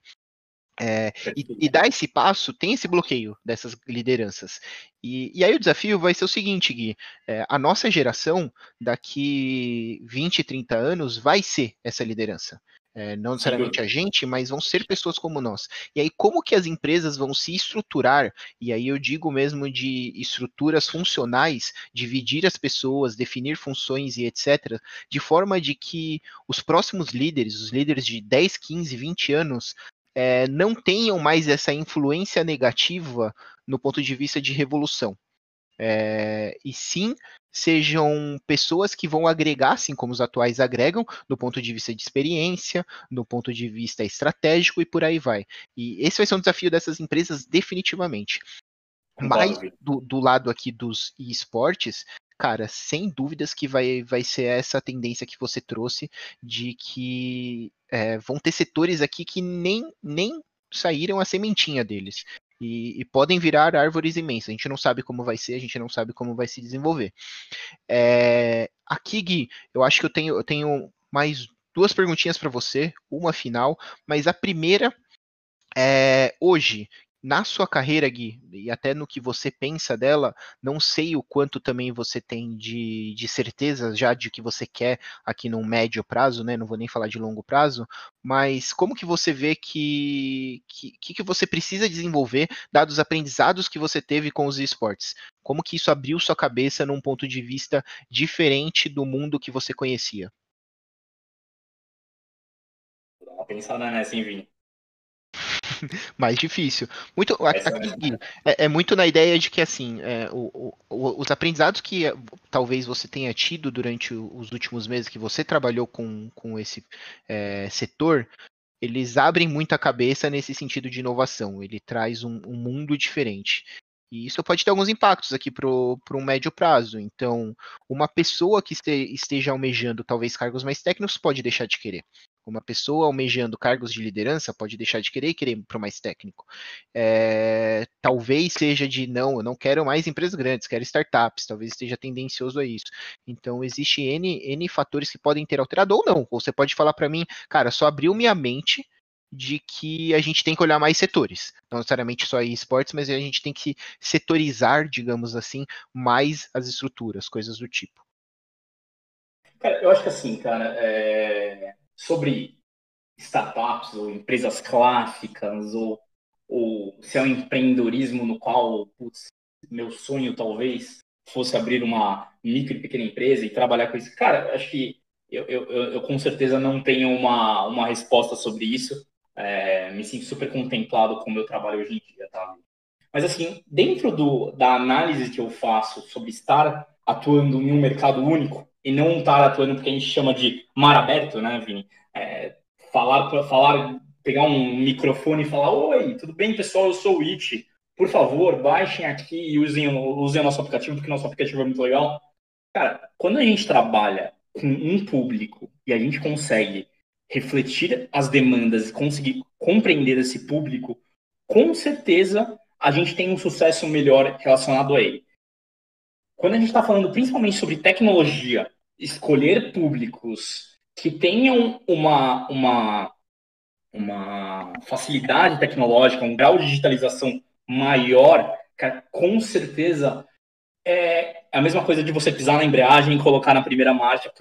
É, e, e, dar esse passo tem esse bloqueio dessas lideranças. E, e aí o desafio vai ser o seguinte, Gui: é, a nossa geração, daqui 20, 30 anos, vai ser essa liderança. É, não necessariamente a gente, mas vão ser pessoas como nós. E aí, como que as empresas vão se estruturar? E aí eu digo mesmo de estruturas funcionais, dividir as pessoas, definir funções e etc., de forma de que os próximos líderes, os líderes de 10, 15, 20 anos, é, não tenham mais essa influência negativa no ponto de vista de revolução. É, e sim sejam pessoas que vão agregar, assim como os atuais agregam, do ponto de vista de experiência, do ponto de vista estratégico e por aí vai. E esse vai ser um desafio dessas empresas definitivamente. Mas do, do lado aqui dos esportes, cara, sem dúvidas que vai, vai ser essa tendência que você trouxe de que é, vão ter setores aqui que nem, nem saíram a sementinha deles. E, e, podem virar árvores imensas. A gente não sabe como vai ser, a gente não sabe como vai se desenvolver. É, aqui, Gui, eu acho que eu tenho, eu tenho mais duas perguntinhas para você, uma final, mas a primeira é hoje, na sua carreira, Gui, e até no que você pensa dela, não sei o quanto também você tem de, de certeza já de que você quer aqui num médio prazo, né? Não vou nem falar de longo prazo, mas como que você vê que que, que você precisa desenvolver, dados os aprendizados que você teve com os esportes? Como que isso abriu sua cabeça num ponto de vista diferente do mundo que você conhecia? Pensada nessa, hein, Vini? mais difícil. Muito, aqui, é, é, muito na ideia de que assim, é, o, o, os aprendizados que é, talvez você tenha tido durante os últimos meses que você trabalhou com, com esse é, setor, eles abrem muito a cabeça nesse sentido de inovação. Ele traz um, um mundo diferente. E isso pode ter alguns impactos aqui para um médio prazo. Então, uma pessoa que esteja almejando talvez cargos mais técnicos pode deixar de querer. Uma pessoa almejando cargos de liderança pode deixar de querer e querer para o mais técnico. É, talvez seja de não, eu não quero mais empresas grandes, quero startups, talvez esteja tendencioso a isso. Então, existe N, N fatores que podem ter alterado ou não. Ou você pode falar para mim, cara, só abriu minha mente de que a gente tem que olhar mais setores. Não necessariamente só esportes, mas a gente tem que setorizar, digamos assim, mais as estruturas, coisas do tipo. Cara, eu acho que assim, cara, é... sobre startups ou empresas clássicas ou, ou se é um empreendedorismo no qual, putz, meu sonho talvez fosse abrir uma micro e pequena empresa e trabalhar com isso. Cara, acho que eu, eu, eu, com certeza não tenho uma, uma resposta sobre isso. É, me sinto super contemplado com o meu trabalho hoje em dia, tá? Mas assim, dentro do, da análise que eu faço sobre estar atuando em um mercado único e não estar atuando porque a gente chama de mar aberto, né, Vini? É, falar falar, pegar um microfone e falar: Oi, tudo bem, pessoal? Eu sou o It. Por favor, baixem aqui e usem, usem o nosso aplicativo, porque nosso aplicativo é muito legal. Cara, quando a gente trabalha com um público e a gente consegue refletir as demandas e conseguir compreender esse público, com certeza a gente tem um sucesso melhor relacionado a ele. Quando a gente está falando principalmente sobre tecnologia, escolher públicos que tenham uma, uma, uma facilidade tecnológica, um grau de digitalização maior, cara, com certeza é a mesma coisa de você pisar na embreagem e colocar na primeira marcha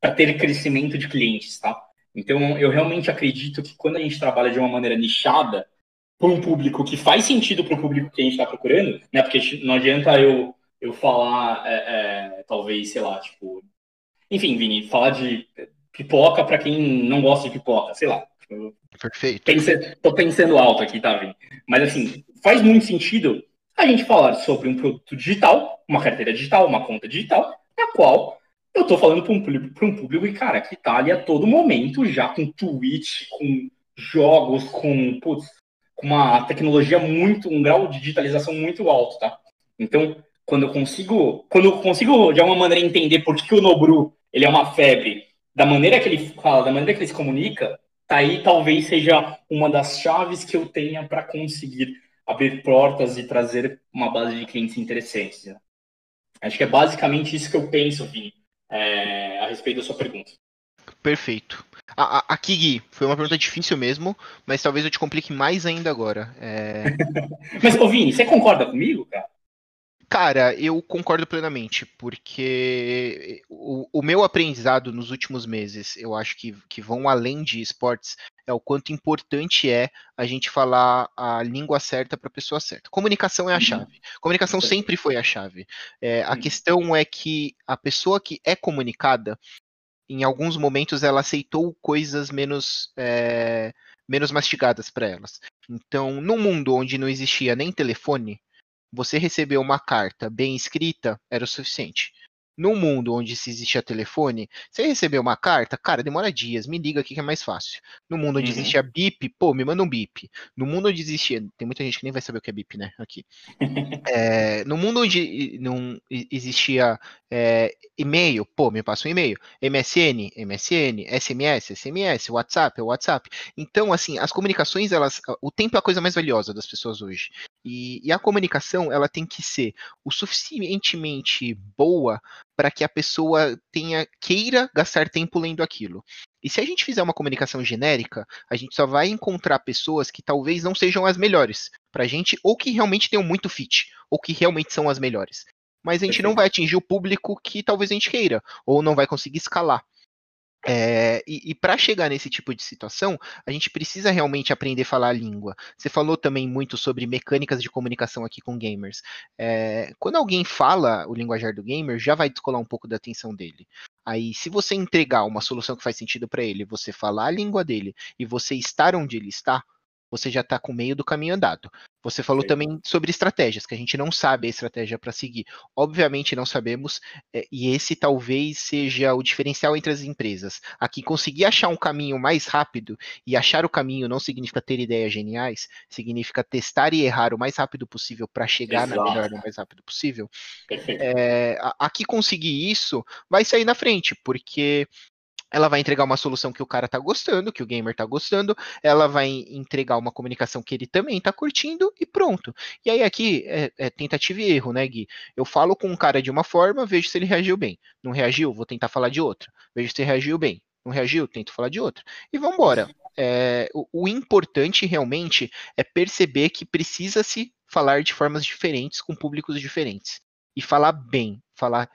para ter crescimento de clientes, tá? Então, eu realmente acredito que quando a gente trabalha de uma maneira nichada, para um público que faz sentido para o público que a gente está procurando, né? Porque não adianta eu, eu falar, é, é, talvez, sei lá, tipo. Enfim, Vini, falar de pipoca para quem não gosta de pipoca, sei lá. Perfeito. Pense, tô pensando alto aqui, tá, Vini? Mas, assim, faz muito sentido a gente falar sobre um produto digital uma carteira digital, uma conta digital, a qual eu estou falando para um público, um público, cara, que está ali a todo momento, já com Twitch, com jogos, com, putz, com uma tecnologia muito, um grau de digitalização muito alto, tá? Então, quando eu consigo, quando eu consigo de alguma maneira entender por que, que o Nobru ele é uma febre, da maneira que ele fala, da maneira que ele se comunica, tá aí talvez seja uma das chaves que eu tenha para conseguir abrir portas e trazer uma base de clientes interessantes. Né? Acho que é basicamente isso que eu penso, Vini, é, a respeito da sua pergunta. Perfeito. Aqui, Gui, foi uma pergunta difícil mesmo, mas talvez eu te complique mais ainda agora. É... mas, ô Vini, você concorda comigo, cara? Cara, eu concordo plenamente, porque o, o, meu aprendizado nos últimos meses, eu acho que, que vão além de esportes, é o quanto importante é a gente falar a língua certa para a pessoa certa. Comunicação é a uhum. chave. Comunicação sempre foi a chave. É, a questão é que a pessoa que é comunicada, em alguns momentos, ela aceitou coisas menos. É, menos mastigadas para elas. Então, num mundo onde não existia nem telefone, você receber uma carta bem escrita era o suficiente. No mundo onde se existia telefone, você recebeu uma carta, cara, demora dias, me liga aqui que é mais fácil. No mundo onde uhum. existia bip, pô, me manda um bip. No mundo onde existia, tem muita gente que nem vai saber o que é bip, né? Aqui. é, no mundo onde não existia é, e-mail, pô, me passa um e-mail. MSN, MSN, SMS, SMS, WhatsApp, WhatsApp. Então, assim, as comunicações, elas, o tempo é a coisa mais valiosa das pessoas hoje. E, e a comunicação, ela tem que ser o suficientemente boa para que a pessoa tenha queira gastar tempo lendo aquilo. E se a gente fizer uma comunicação genérica, a gente só vai encontrar pessoas que talvez não sejam as melhores para a gente, ou que realmente tenham muito fit, ou que realmente são as melhores. Mas a gente não vai atingir o público que talvez a gente queira, ou não vai conseguir escalar. É, e, e para chegar nesse tipo de situação, a gente precisa realmente aprender a falar a língua. Você falou também muito sobre mecânicas de comunicação aqui com gamers. É, quando alguém fala o linguajar do gamer, já vai descolar um pouco da atenção dele. Aí, se você entregar uma solução que faz sentido para ele, você falar a língua dele e você estar onde ele está, você já está com meio do caminho andado. Você falou Sim. também sobre estratégias, que a gente não sabe a estratégia para seguir. Obviamente não sabemos, é, e esse talvez seja o diferencial entre as empresas. Aqui, conseguir achar um caminho mais rápido, e achar o caminho não significa ter ideias geniais, significa testar e errar o mais rápido possível para chegar Exato. na melhor o mais rápido possível. É, aqui conseguir isso vai sair na frente, porque ela vai entregar uma solução que o cara tá gostando, que o gamer tá gostando, ela vai entregar uma comunicação que ele também tá curtindo e pronto. E aí aqui é, é, tentativa e erro, né, Gui? Eu falo com um cara de uma forma, vejo se ele reagiu bem. Não reagiu, vou tentar falar de outra. Vejo se ele reagiu bem. Não reagiu, tento falar de outra. E vamos embora. É, o, o importante realmente é perceber que precisa se falar de formas diferentes com públicos diferentes e falar bem, falar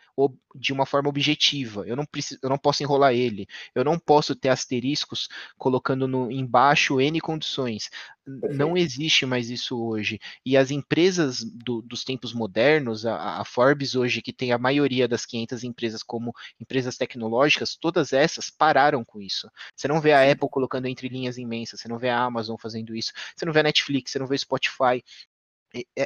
de uma forma objetiva. Eu não preciso, eu não posso enrolar ele. Eu não posso ter asteriscos colocando no embaixo n condições. Perfeito. Não existe mais isso hoje. E as empresas do, dos tempos modernos, a, a, Forbes hoje que tem a maioria das 500 empresas como empresas tecnológicas, todas essas pararam com isso. Você não vê a Apple colocando entre linhas imensas, você não vê a Amazon fazendo isso, você não vê a Netflix, você não vê Spotify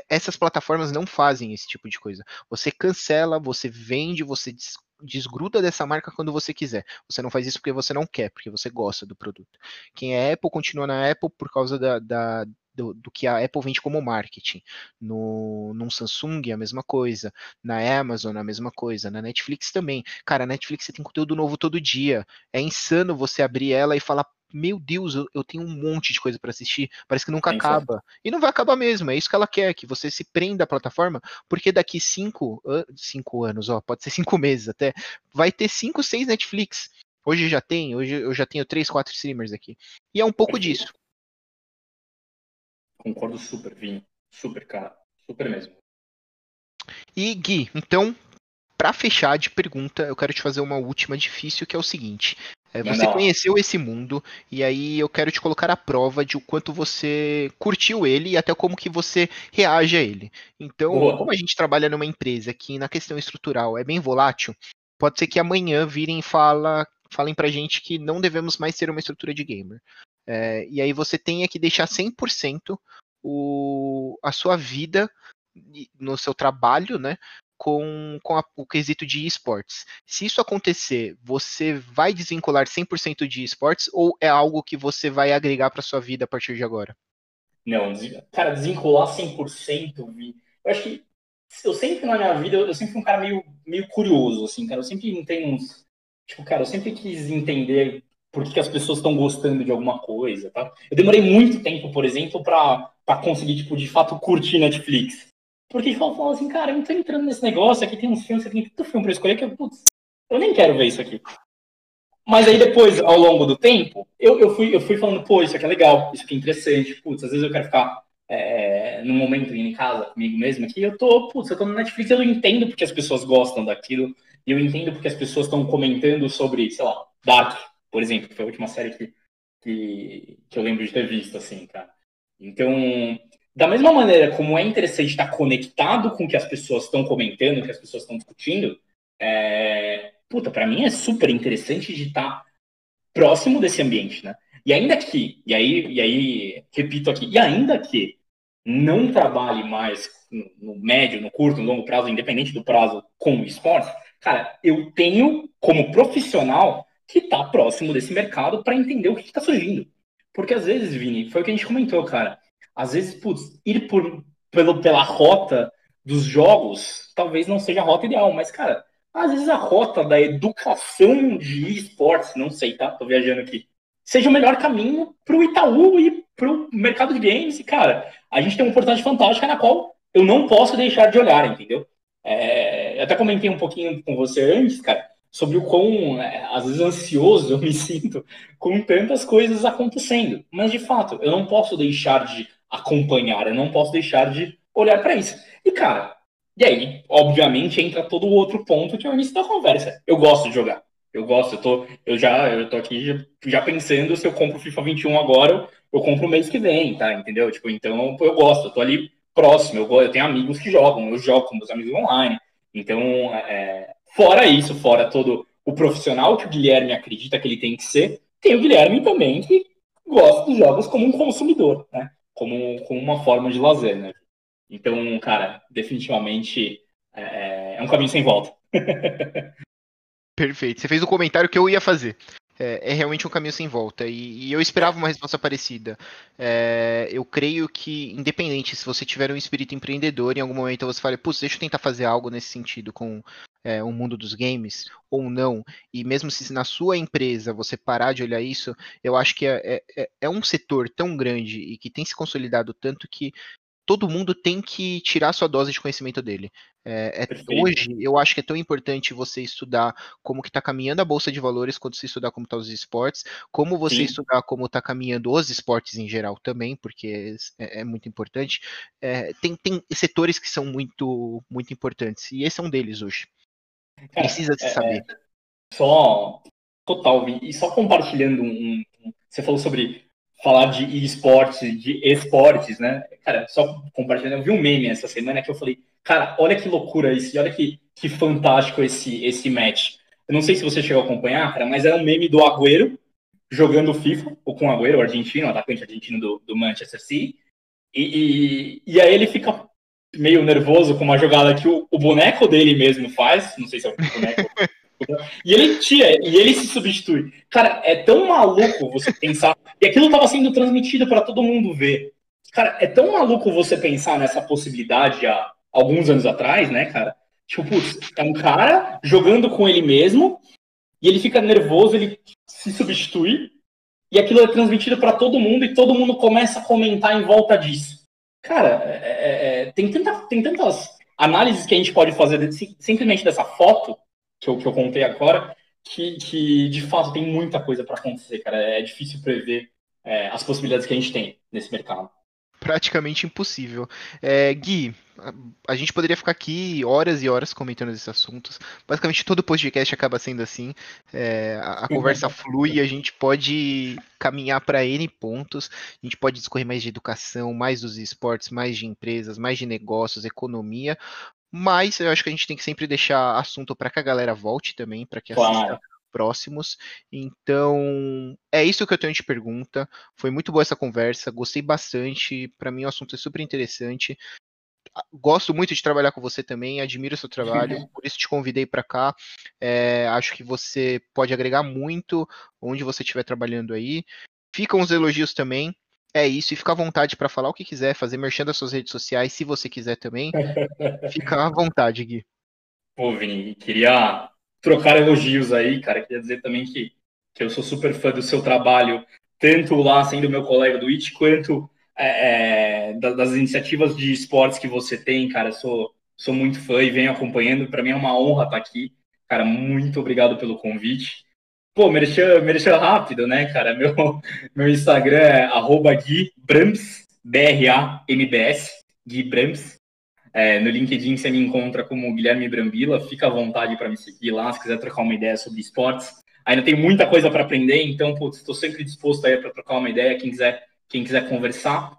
essas plataformas não fazem esse tipo de coisa. Você cancela, você vende, você desgruda dessa marca quando você quiser. Você não faz isso porque você não quer, porque você gosta do produto. Quem é Apple continua na Apple por causa da, da do, do, que a Apple vende como marketing. No num Samsung a mesma coisa, na Amazon a mesma coisa, na Netflix também. Cara, a Netflix você tem conteúdo novo todo dia. É insano você abrir ela e falar, meu Deus, eu, eu tenho um monte de coisa para assistir, parece que nunca é acaba. E não vai acabar mesmo, é isso que ela quer, que você se prenda à plataforma, porque daqui cinco, cinco anos, ó, pode ser cinco meses até, vai ter cinco, seis Netflix. Hoje já tem, hoje eu já tenho três, quatro streamers aqui. E é um pouco disso. Concordo super, Vini. Super, cara. Super mesmo. E Gui, então, para fechar de pergunta, eu quero te fazer uma última difícil, que é o seguinte: é, você conheceu esse mundo e aí eu quero te colocar à prova de o quanto você curtiu ele e até como que você reage a ele. Então, Boa. como a gente trabalha numa empresa que na questão estrutural é bem volátil, pode ser que amanhã virem e fala, falem pra gente que não devemos mais ter uma estrutura de gamer. É, e aí você tenha que deixar 100% o, a sua vida no seu trabalho, né, com, com a, o quesito de esportes. Se isso acontecer, você vai desvincular 100% de esportes ou é algo que você vai agregar para sua vida a partir de agora? Não, cara, desvincular 100%, vi. Eu acho que eu sempre na minha vida, eu sempre fui um cara meio, meio curioso, assim, cara. Eu sempre tenho uns. Tipo, cara, eu sempre quis entender por que, que as pessoas estão gostando de alguma coisa, tá? Eu demorei muito tempo, por exemplo, para conseguir, tipo, de fato curtir Netflix. Porque eles falam assim, cara, eu não tô entrando nesse negócio, aqui tem uns filmes, tem tanto filme pra escolher que eu, putz, eu nem quero ver isso aqui. Mas aí depois, ao longo do tempo, eu, eu, fui, eu fui falando, pô, isso aqui é legal, isso aqui é interessante, putz, às vezes eu quero ficar é, num momento em casa comigo mesmo aqui, eu tô, putz, eu tô no Netflix, eu entendo porque as pessoas gostam daquilo, e eu entendo porque as pessoas estão comentando sobre, sei lá, Dark, por exemplo, que foi a última série que, que, que eu lembro de ter visto, assim, cara. Então, da mesma maneira como é interessante estar conectado com o que as pessoas estão comentando, o que as pessoas estão discutindo, é... puta, para mim é super interessante de estar próximo desse ambiente, né? E ainda que, e aí, e aí repito aqui, e ainda que não trabalhe mais no, médio, no curto, no longo prazo, independente do prazo com o esporte, cara, eu tenho como profissional que está próximo desse mercado para entender o que está surgindo. Porque às vezes, Vini, foi o que a gente comentou, cara às vezes, putz, ir por, pelo, pela rota dos jogos talvez não seja a rota ideal, mas, cara, às vezes a rota da educação de esportes, não sei, tá? Tô viajando aqui, seja o melhor caminho para o Itaú e para o mercado de games. E, cara, a gente tem uma oportunidade fantástica na qual eu não posso deixar de olhar, entendeu? É, eu até comentei um pouquinho com você antes, cara, sobre o quão, é, às vezes, ansioso eu me sinto com tantas coisas acontecendo. Mas, de fato, eu não posso deixar de acompanhar, eu não posso deixar de olhar para isso. E, cara, e aí, obviamente, entra todo o outro ponto que é o início da conversa. Eu gosto de jogar. Eu gosto, eu tô, eu já, eu tô aqui já pensando se eu compro FIFA 21 agora, eu compro o mês que vem, tá? Entendeu? Tipo, então eu gosto, eu tô ali próximo, eu, eu tenho amigos que jogam, eu jogo com meus amigos online. Então, é, fora isso, fora todo o profissional que o Guilherme acredita que ele tem que ser, tem o Guilherme também que gosta dos jogos como um consumidor, né? Como, como uma forma de lazer, né? Então, cara, definitivamente é, é, é um caminho sem volta. Perfeito. Você fez o comentário que eu ia fazer. É, é, realmente um caminho sem volta. E, e eu esperava uma resposta parecida. É, eu creio que, independente, se você tiver um espírito empreendedor, em algum momento você fala, putz, deixa eu tentar fazer algo nesse sentido com é, o mundo dos games, ou não, e mesmo se na sua empresa você parar de olhar isso, eu acho que é, é, é um setor tão grande e que tem se consolidado tanto que todo mundo tem que tirar sua dose de conhecimento dele. É, é, hoje, eu acho que é tão importante você estudar como que está caminhando a bolsa de valores, quando você estudar como estão tá os esportes, como você Sim. estudar como está caminhando os esportes em geral também, porque é, é muito importante. É, tem, tem setores que são muito, muito importantes, e esse é um deles hoje. Cara, Precisa se é, saber. só, total, e só compartilhando um, um você falou sobre falar de esportes, de esportes, né? Cara, só compartilhando, eu vi um meme essa semana que eu falei, cara, olha que loucura isso, e olha que, que fantástico esse, esse match. Eu não sei se você chegou a acompanhar, cara, mas era um meme do Agüero jogando FIFA, ou com o Agüero, o argentino, o atacante argentino do, do Manchester City, e, e, e, aí ele fica meio nervoso com uma jogada que o, o boneco dele mesmo faz, não sei se é o boneco e ele tira, e ele se substitui. Cara, é tão maluco você pensar. E aquilo estava sendo transmitido para todo mundo ver. Cara, é tão maluco você pensar nessa possibilidade há alguns anos atrás, né, cara? Tipo, putz, é um cara jogando com ele mesmo, e ele fica nervoso, ele se substitui, e aquilo é transmitido para todo mundo, e todo mundo começa a comentar em volta disso. Cara, é, é, é tem, tanta, tem tantas análises que a gente pode fazer de, simplesmente dessa foto que eu, que eu contei agora, que, que de fato tem muita coisa para acontecer, cara. É difícil prever é, as possibilidades que a gente tem nesse mercado. Praticamente impossível. É, Gui, a gente poderia ficar aqui horas e horas comentando esses assuntos. Basicamente todo podcast acaba sendo assim. É, a, a conversa flui a gente pode caminhar para N pontos. A gente pode discorrer mais de educação, mais dos esportes, mais de empresas, mais de negócios, economia. Mas eu acho que a gente tem que sempre deixar assunto para que a galera volte também, para que claro. assista próximos. Então, é isso que eu tenho de pergunta. Foi muito boa essa conversa, gostei bastante. Para mim o assunto é super interessante. Gosto muito de trabalhar com você também, admiro o seu trabalho, por isso te convidei para cá. É, acho que você pode agregar muito onde você estiver trabalhando aí. Ficam os elogios também. É isso, e fica à vontade para falar o que quiser, fazer merchan das suas redes sociais, se você quiser também. fica à vontade, Gui. Pô, Vini, queria trocar elogios aí, cara. Queria dizer também que, que eu sou super fã do seu trabalho, tanto lá sendo meu colega do IT, quanto é, é, das iniciativas de esportes que você tem, cara. Sou, sou muito fã e venho acompanhando. Para mim é uma honra estar aqui. Cara, muito obrigado pelo convite. Pô, merchan rápido, né, cara? Meu, meu Instagram é arroba Gui Brams, B-R-A-M-B-S, Gui Brams. É, no LinkedIn você me encontra como Guilherme Brambila. Fica à vontade para me seguir lá, se quiser trocar uma ideia sobre esportes. Ainda tem muita coisa para aprender, então estou sempre disposto aí para trocar uma ideia. Quem quiser, quem quiser conversar.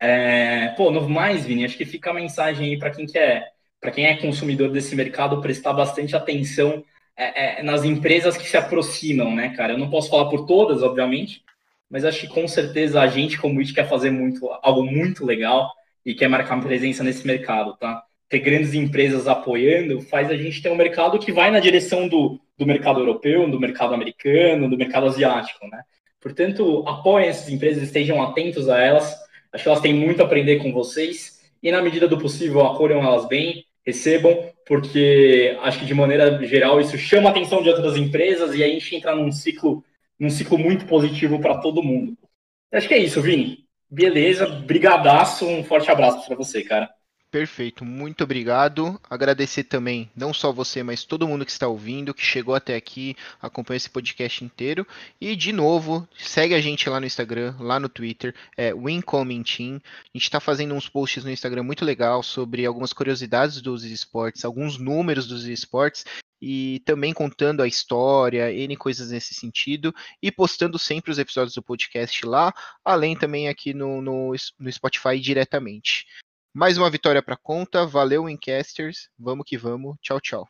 É, pô, no mais, Vini, acho que fica a mensagem aí para quem quer, para quem é consumidor desse mercado, prestar bastante atenção é, é, nas empresas que se aproximam, né, cara? Eu não posso falar por todas, obviamente, mas acho que com certeza a gente, como IT, quer fazer muito, algo muito legal e quer marcar presença nesse mercado, tá? Ter grandes empresas apoiando faz a gente ter um mercado que vai na direção do, do mercado europeu, do mercado americano, do mercado asiático, né? Portanto, apoiem essas empresas, estejam atentos a elas. Acho que elas têm muito a aprender com vocês e, na medida do possível, acolham elas bem, recebam, porque acho que de maneira geral isso chama a atenção de outras empresas e aí a gente entra num ciclo, num ciclo muito positivo para todo mundo. Acho que é isso, Vini. Beleza, brigadaço, um forte abraço para você, cara. Perfeito, muito obrigado. Agradecer também, não só você, mas todo mundo que está ouvindo, que chegou até aqui, acompanhou esse podcast inteiro. E, de novo, segue a gente lá no Instagram, lá no Twitter, é Wincoming Team. A gente está fazendo uns posts no Instagram muito legal sobre algumas curiosidades dos esportes, alguns números dos esportes e também contando a história, N coisas nesse sentido, e postando sempre os episódios do podcast lá, além também aqui no, no, no Spotify diretamente. Mais uma vitória para conta, valeu, Incasters, vamos que vamos, tchau, tchau.